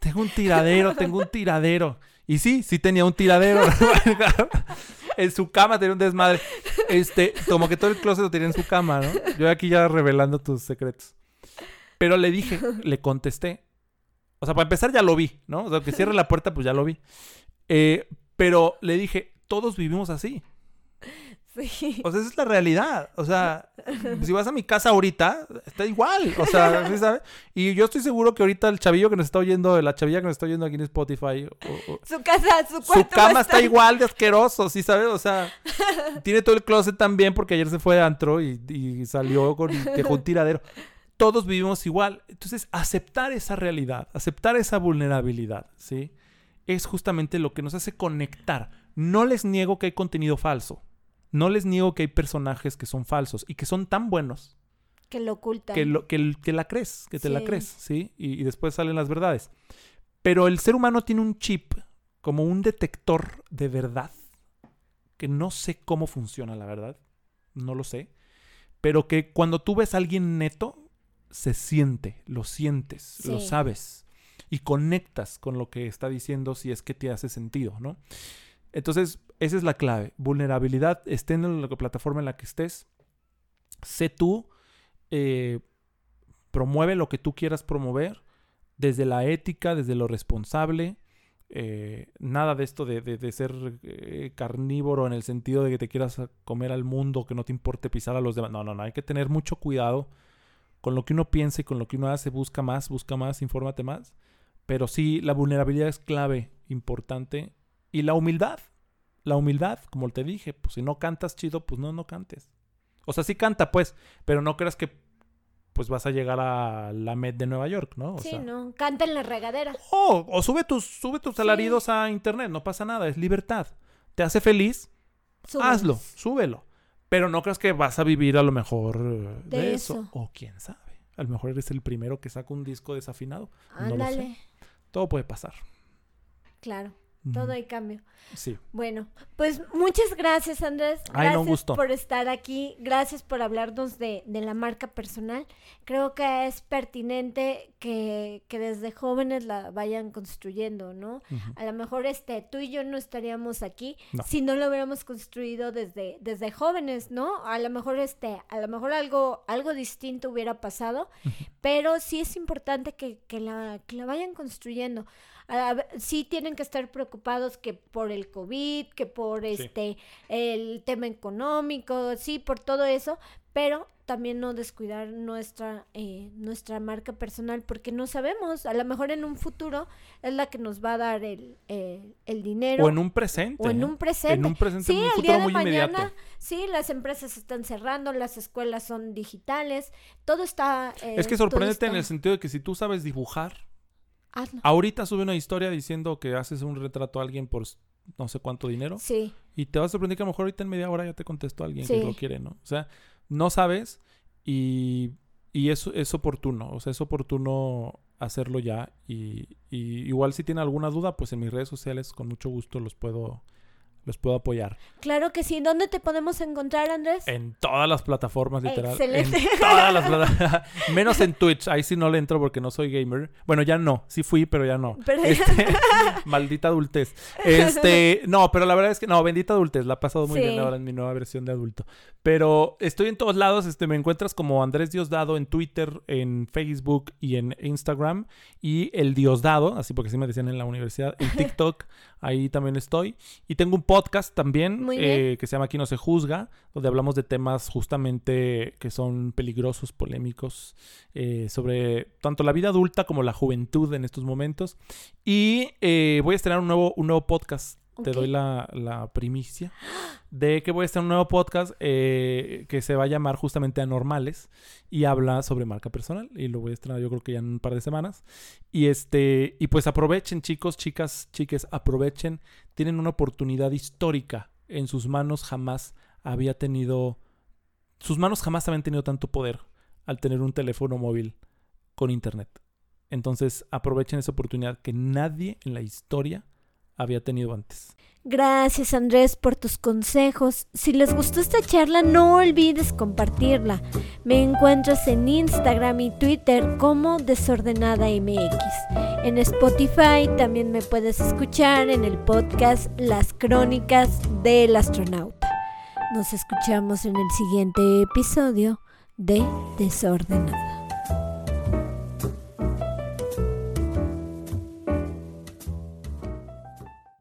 tengo un tiradero, tengo un tiradero. Y sí, sí tenía un tiradero. en su cama tenía un desmadre. Este, como que todo el closet lo tenía en su cama, ¿no? Yo aquí ya revelando tus secretos. Pero le dije, le contesté. O sea, para empezar ya lo vi, ¿no? O sea, que cierre la puerta, pues ya lo vi. Eh, pero le dije, todos vivimos así. Sí. O sea, esa es la realidad. O sea, si vas a mi casa ahorita, está igual. O sea, ¿sí sabes? Y yo estoy seguro que ahorita el chavillo que nos está oyendo, la chavilla que nos está oyendo aquí en Spotify, o- o- Su casa, su su cuarto. cama va a está igual de asqueroso, ¿sí sabes? O sea, tiene todo el closet también porque ayer se fue de antro y, y salió con dejó un tiradero. Todos vivimos igual. Entonces, aceptar esa realidad, aceptar esa vulnerabilidad, ¿sí? Es justamente lo que nos hace conectar. No les niego que hay contenido falso. No les niego que hay personajes que son falsos y que son tan buenos Que lo oculta. que, lo, que, que la crees, que te la crees, ¿sí? Y, y después salen las verdades. Pero el ser humano tiene un chip como un detector de verdad, que no sé cómo funciona, la verdad, no lo sé, pero que cuando tú ves a alguien neto, se siente, lo sientes, lo sabes y conectas con lo que está diciendo si es que te hace sentido, ¿no? Entonces, esa es la clave. Vulnerabilidad, esté en la plataforma en la que estés, sé tú, eh, promueve lo que tú quieras promover, desde la ética, desde lo responsable. eh, nada de esto de, de- de ser eh, carnívoro en el sentido de que te quieras comer al mundo, que no te importe pisar a los demás. No, no, no. Hay que tener mucho cuidado con lo que uno piensa y con lo que uno hace. Busca más, busca más, infórmate más. Pero sí, la vulnerabilidad es clave, importante. Y la humildad. La humildad, como te dije, pues si no cantas chido, pues no, no cantes. O sea, sí canta, pues, pero no creas que pues vas a llegar a la Met de Nueva York, ¿no? O sí, sea, no, canta en la regadera. o, o sube tus, sube tus alaridos a internet, no pasa nada, es libertad. ¿Te hace feliz? Súbelos. Hazlo, súbelo. Pero no creas que vas a vivir a lo mejor eh, de, De eso. eso. O quién sabe. A lo mejor eres el primero que saca un disco desafinado. No lo sé. Ándale. Todo puede pasar. Claro. Todo hay cambio. Sí. Bueno, pues muchas gracias Andrés. Ay, no, Gracias un gusto. por estar aquí. Gracias por hablarnos de, de la marca personal. Creo que es pertinente que, que desde jóvenes la vayan construyendo, ¿no? A lo mejor este, tú y yo no estaríamos aquí No. si no lo hubiéramos construido desde, desde jóvenes, ¿no? A lo mejor este, a lo mejor algo, algo distinto hubiera pasado, pero sí es importante que, que la, que la vayan construyendo. A sí tienen que estar preocupados que por el COVID, que por este el tema económico, sí, por todo eso, pero también no descuidar nuestra eh, nuestra marca personal porque no sabemos, a lo mejor en un futuro es la que nos va a dar el, el, el dinero O en un presente. o en ¿eh? un presente. En un presente, Sí, un el día de muy mañana, inmediato. sí, las empresas están cerrando, las escuelas son digitales, todo está... eh, Es que sorprendente en el sentido de que si tú sabes dibujar, Hazlo. ahorita sube una historia diciendo que haces un retrato a alguien por no sé cuánto dinero. Sí, Y te vas a sorprender que a lo mejor ahorita en media hora ya te contestó alguien que lo quiere, ¿no? O sea, no sabes y, y eso es oportuno. O sea, es oportuno hacerlo ya. Y, y igual si tiene alguna duda, pues en mis redes sociales con mucho gusto los puedo, los puedo apoyar. claro que sí. ¿Dónde te podemos encontrar, Andrés? En todas las plataformas, literal. Excelente. En todas las plataformas. Menos en Twitch. Ahí sí no le entro porque no soy gamer. Bueno, ya no. Sí fui, pero ya no. Pero- Este, maldita adultez. Este, no, pero la verdad es que no, bendita adultez. La ha pasado muy Sí. bien ahora en mi nueva versión de adulto. Pero estoy en todos lados. Este, me encuentras como Andrés Diosdado en Twitter, en Facebook y en Instagram. Y el Diosdado, así porque así me decían en la universidad, en TikTok. Ahí también estoy. Y tengo un podcast también eh, que se llama Aquí no se juzga, donde hablamos de temas justamente que son peligrosos, polémicos, eh, sobre tanto la vida adulta como la juventud en estos momentos. Y eh, voy a estrenar un nuevo, un nuevo podcast. Te doy la, la primicia de que voy a estrenar un nuevo podcast eh, que se va a llamar justamente Anormales y habla sobre marca personal y lo voy a estrenar yo creo que ya en un par de semanas. Y este y pues aprovechen chicos chicas chiques aprovechen. Tienen una oportunidad histórica. En sus manos jamás había tenido sus manos jamás habían tenido tanto poder al tener un teléfono móvil con internet. Entonces aprovechen esa oportunidad que nadie en la historia había tenido antes Gracias Andrés por tus consejos. Si les gustó esta charla no olvides compartirla. Me encuentras en Instagram y Twitter como Desordenada MX. En Spotify también me puedes escuchar en el podcast Las Crónicas del Astronauta. Nos escuchamos en el siguiente episodio de Desordenada.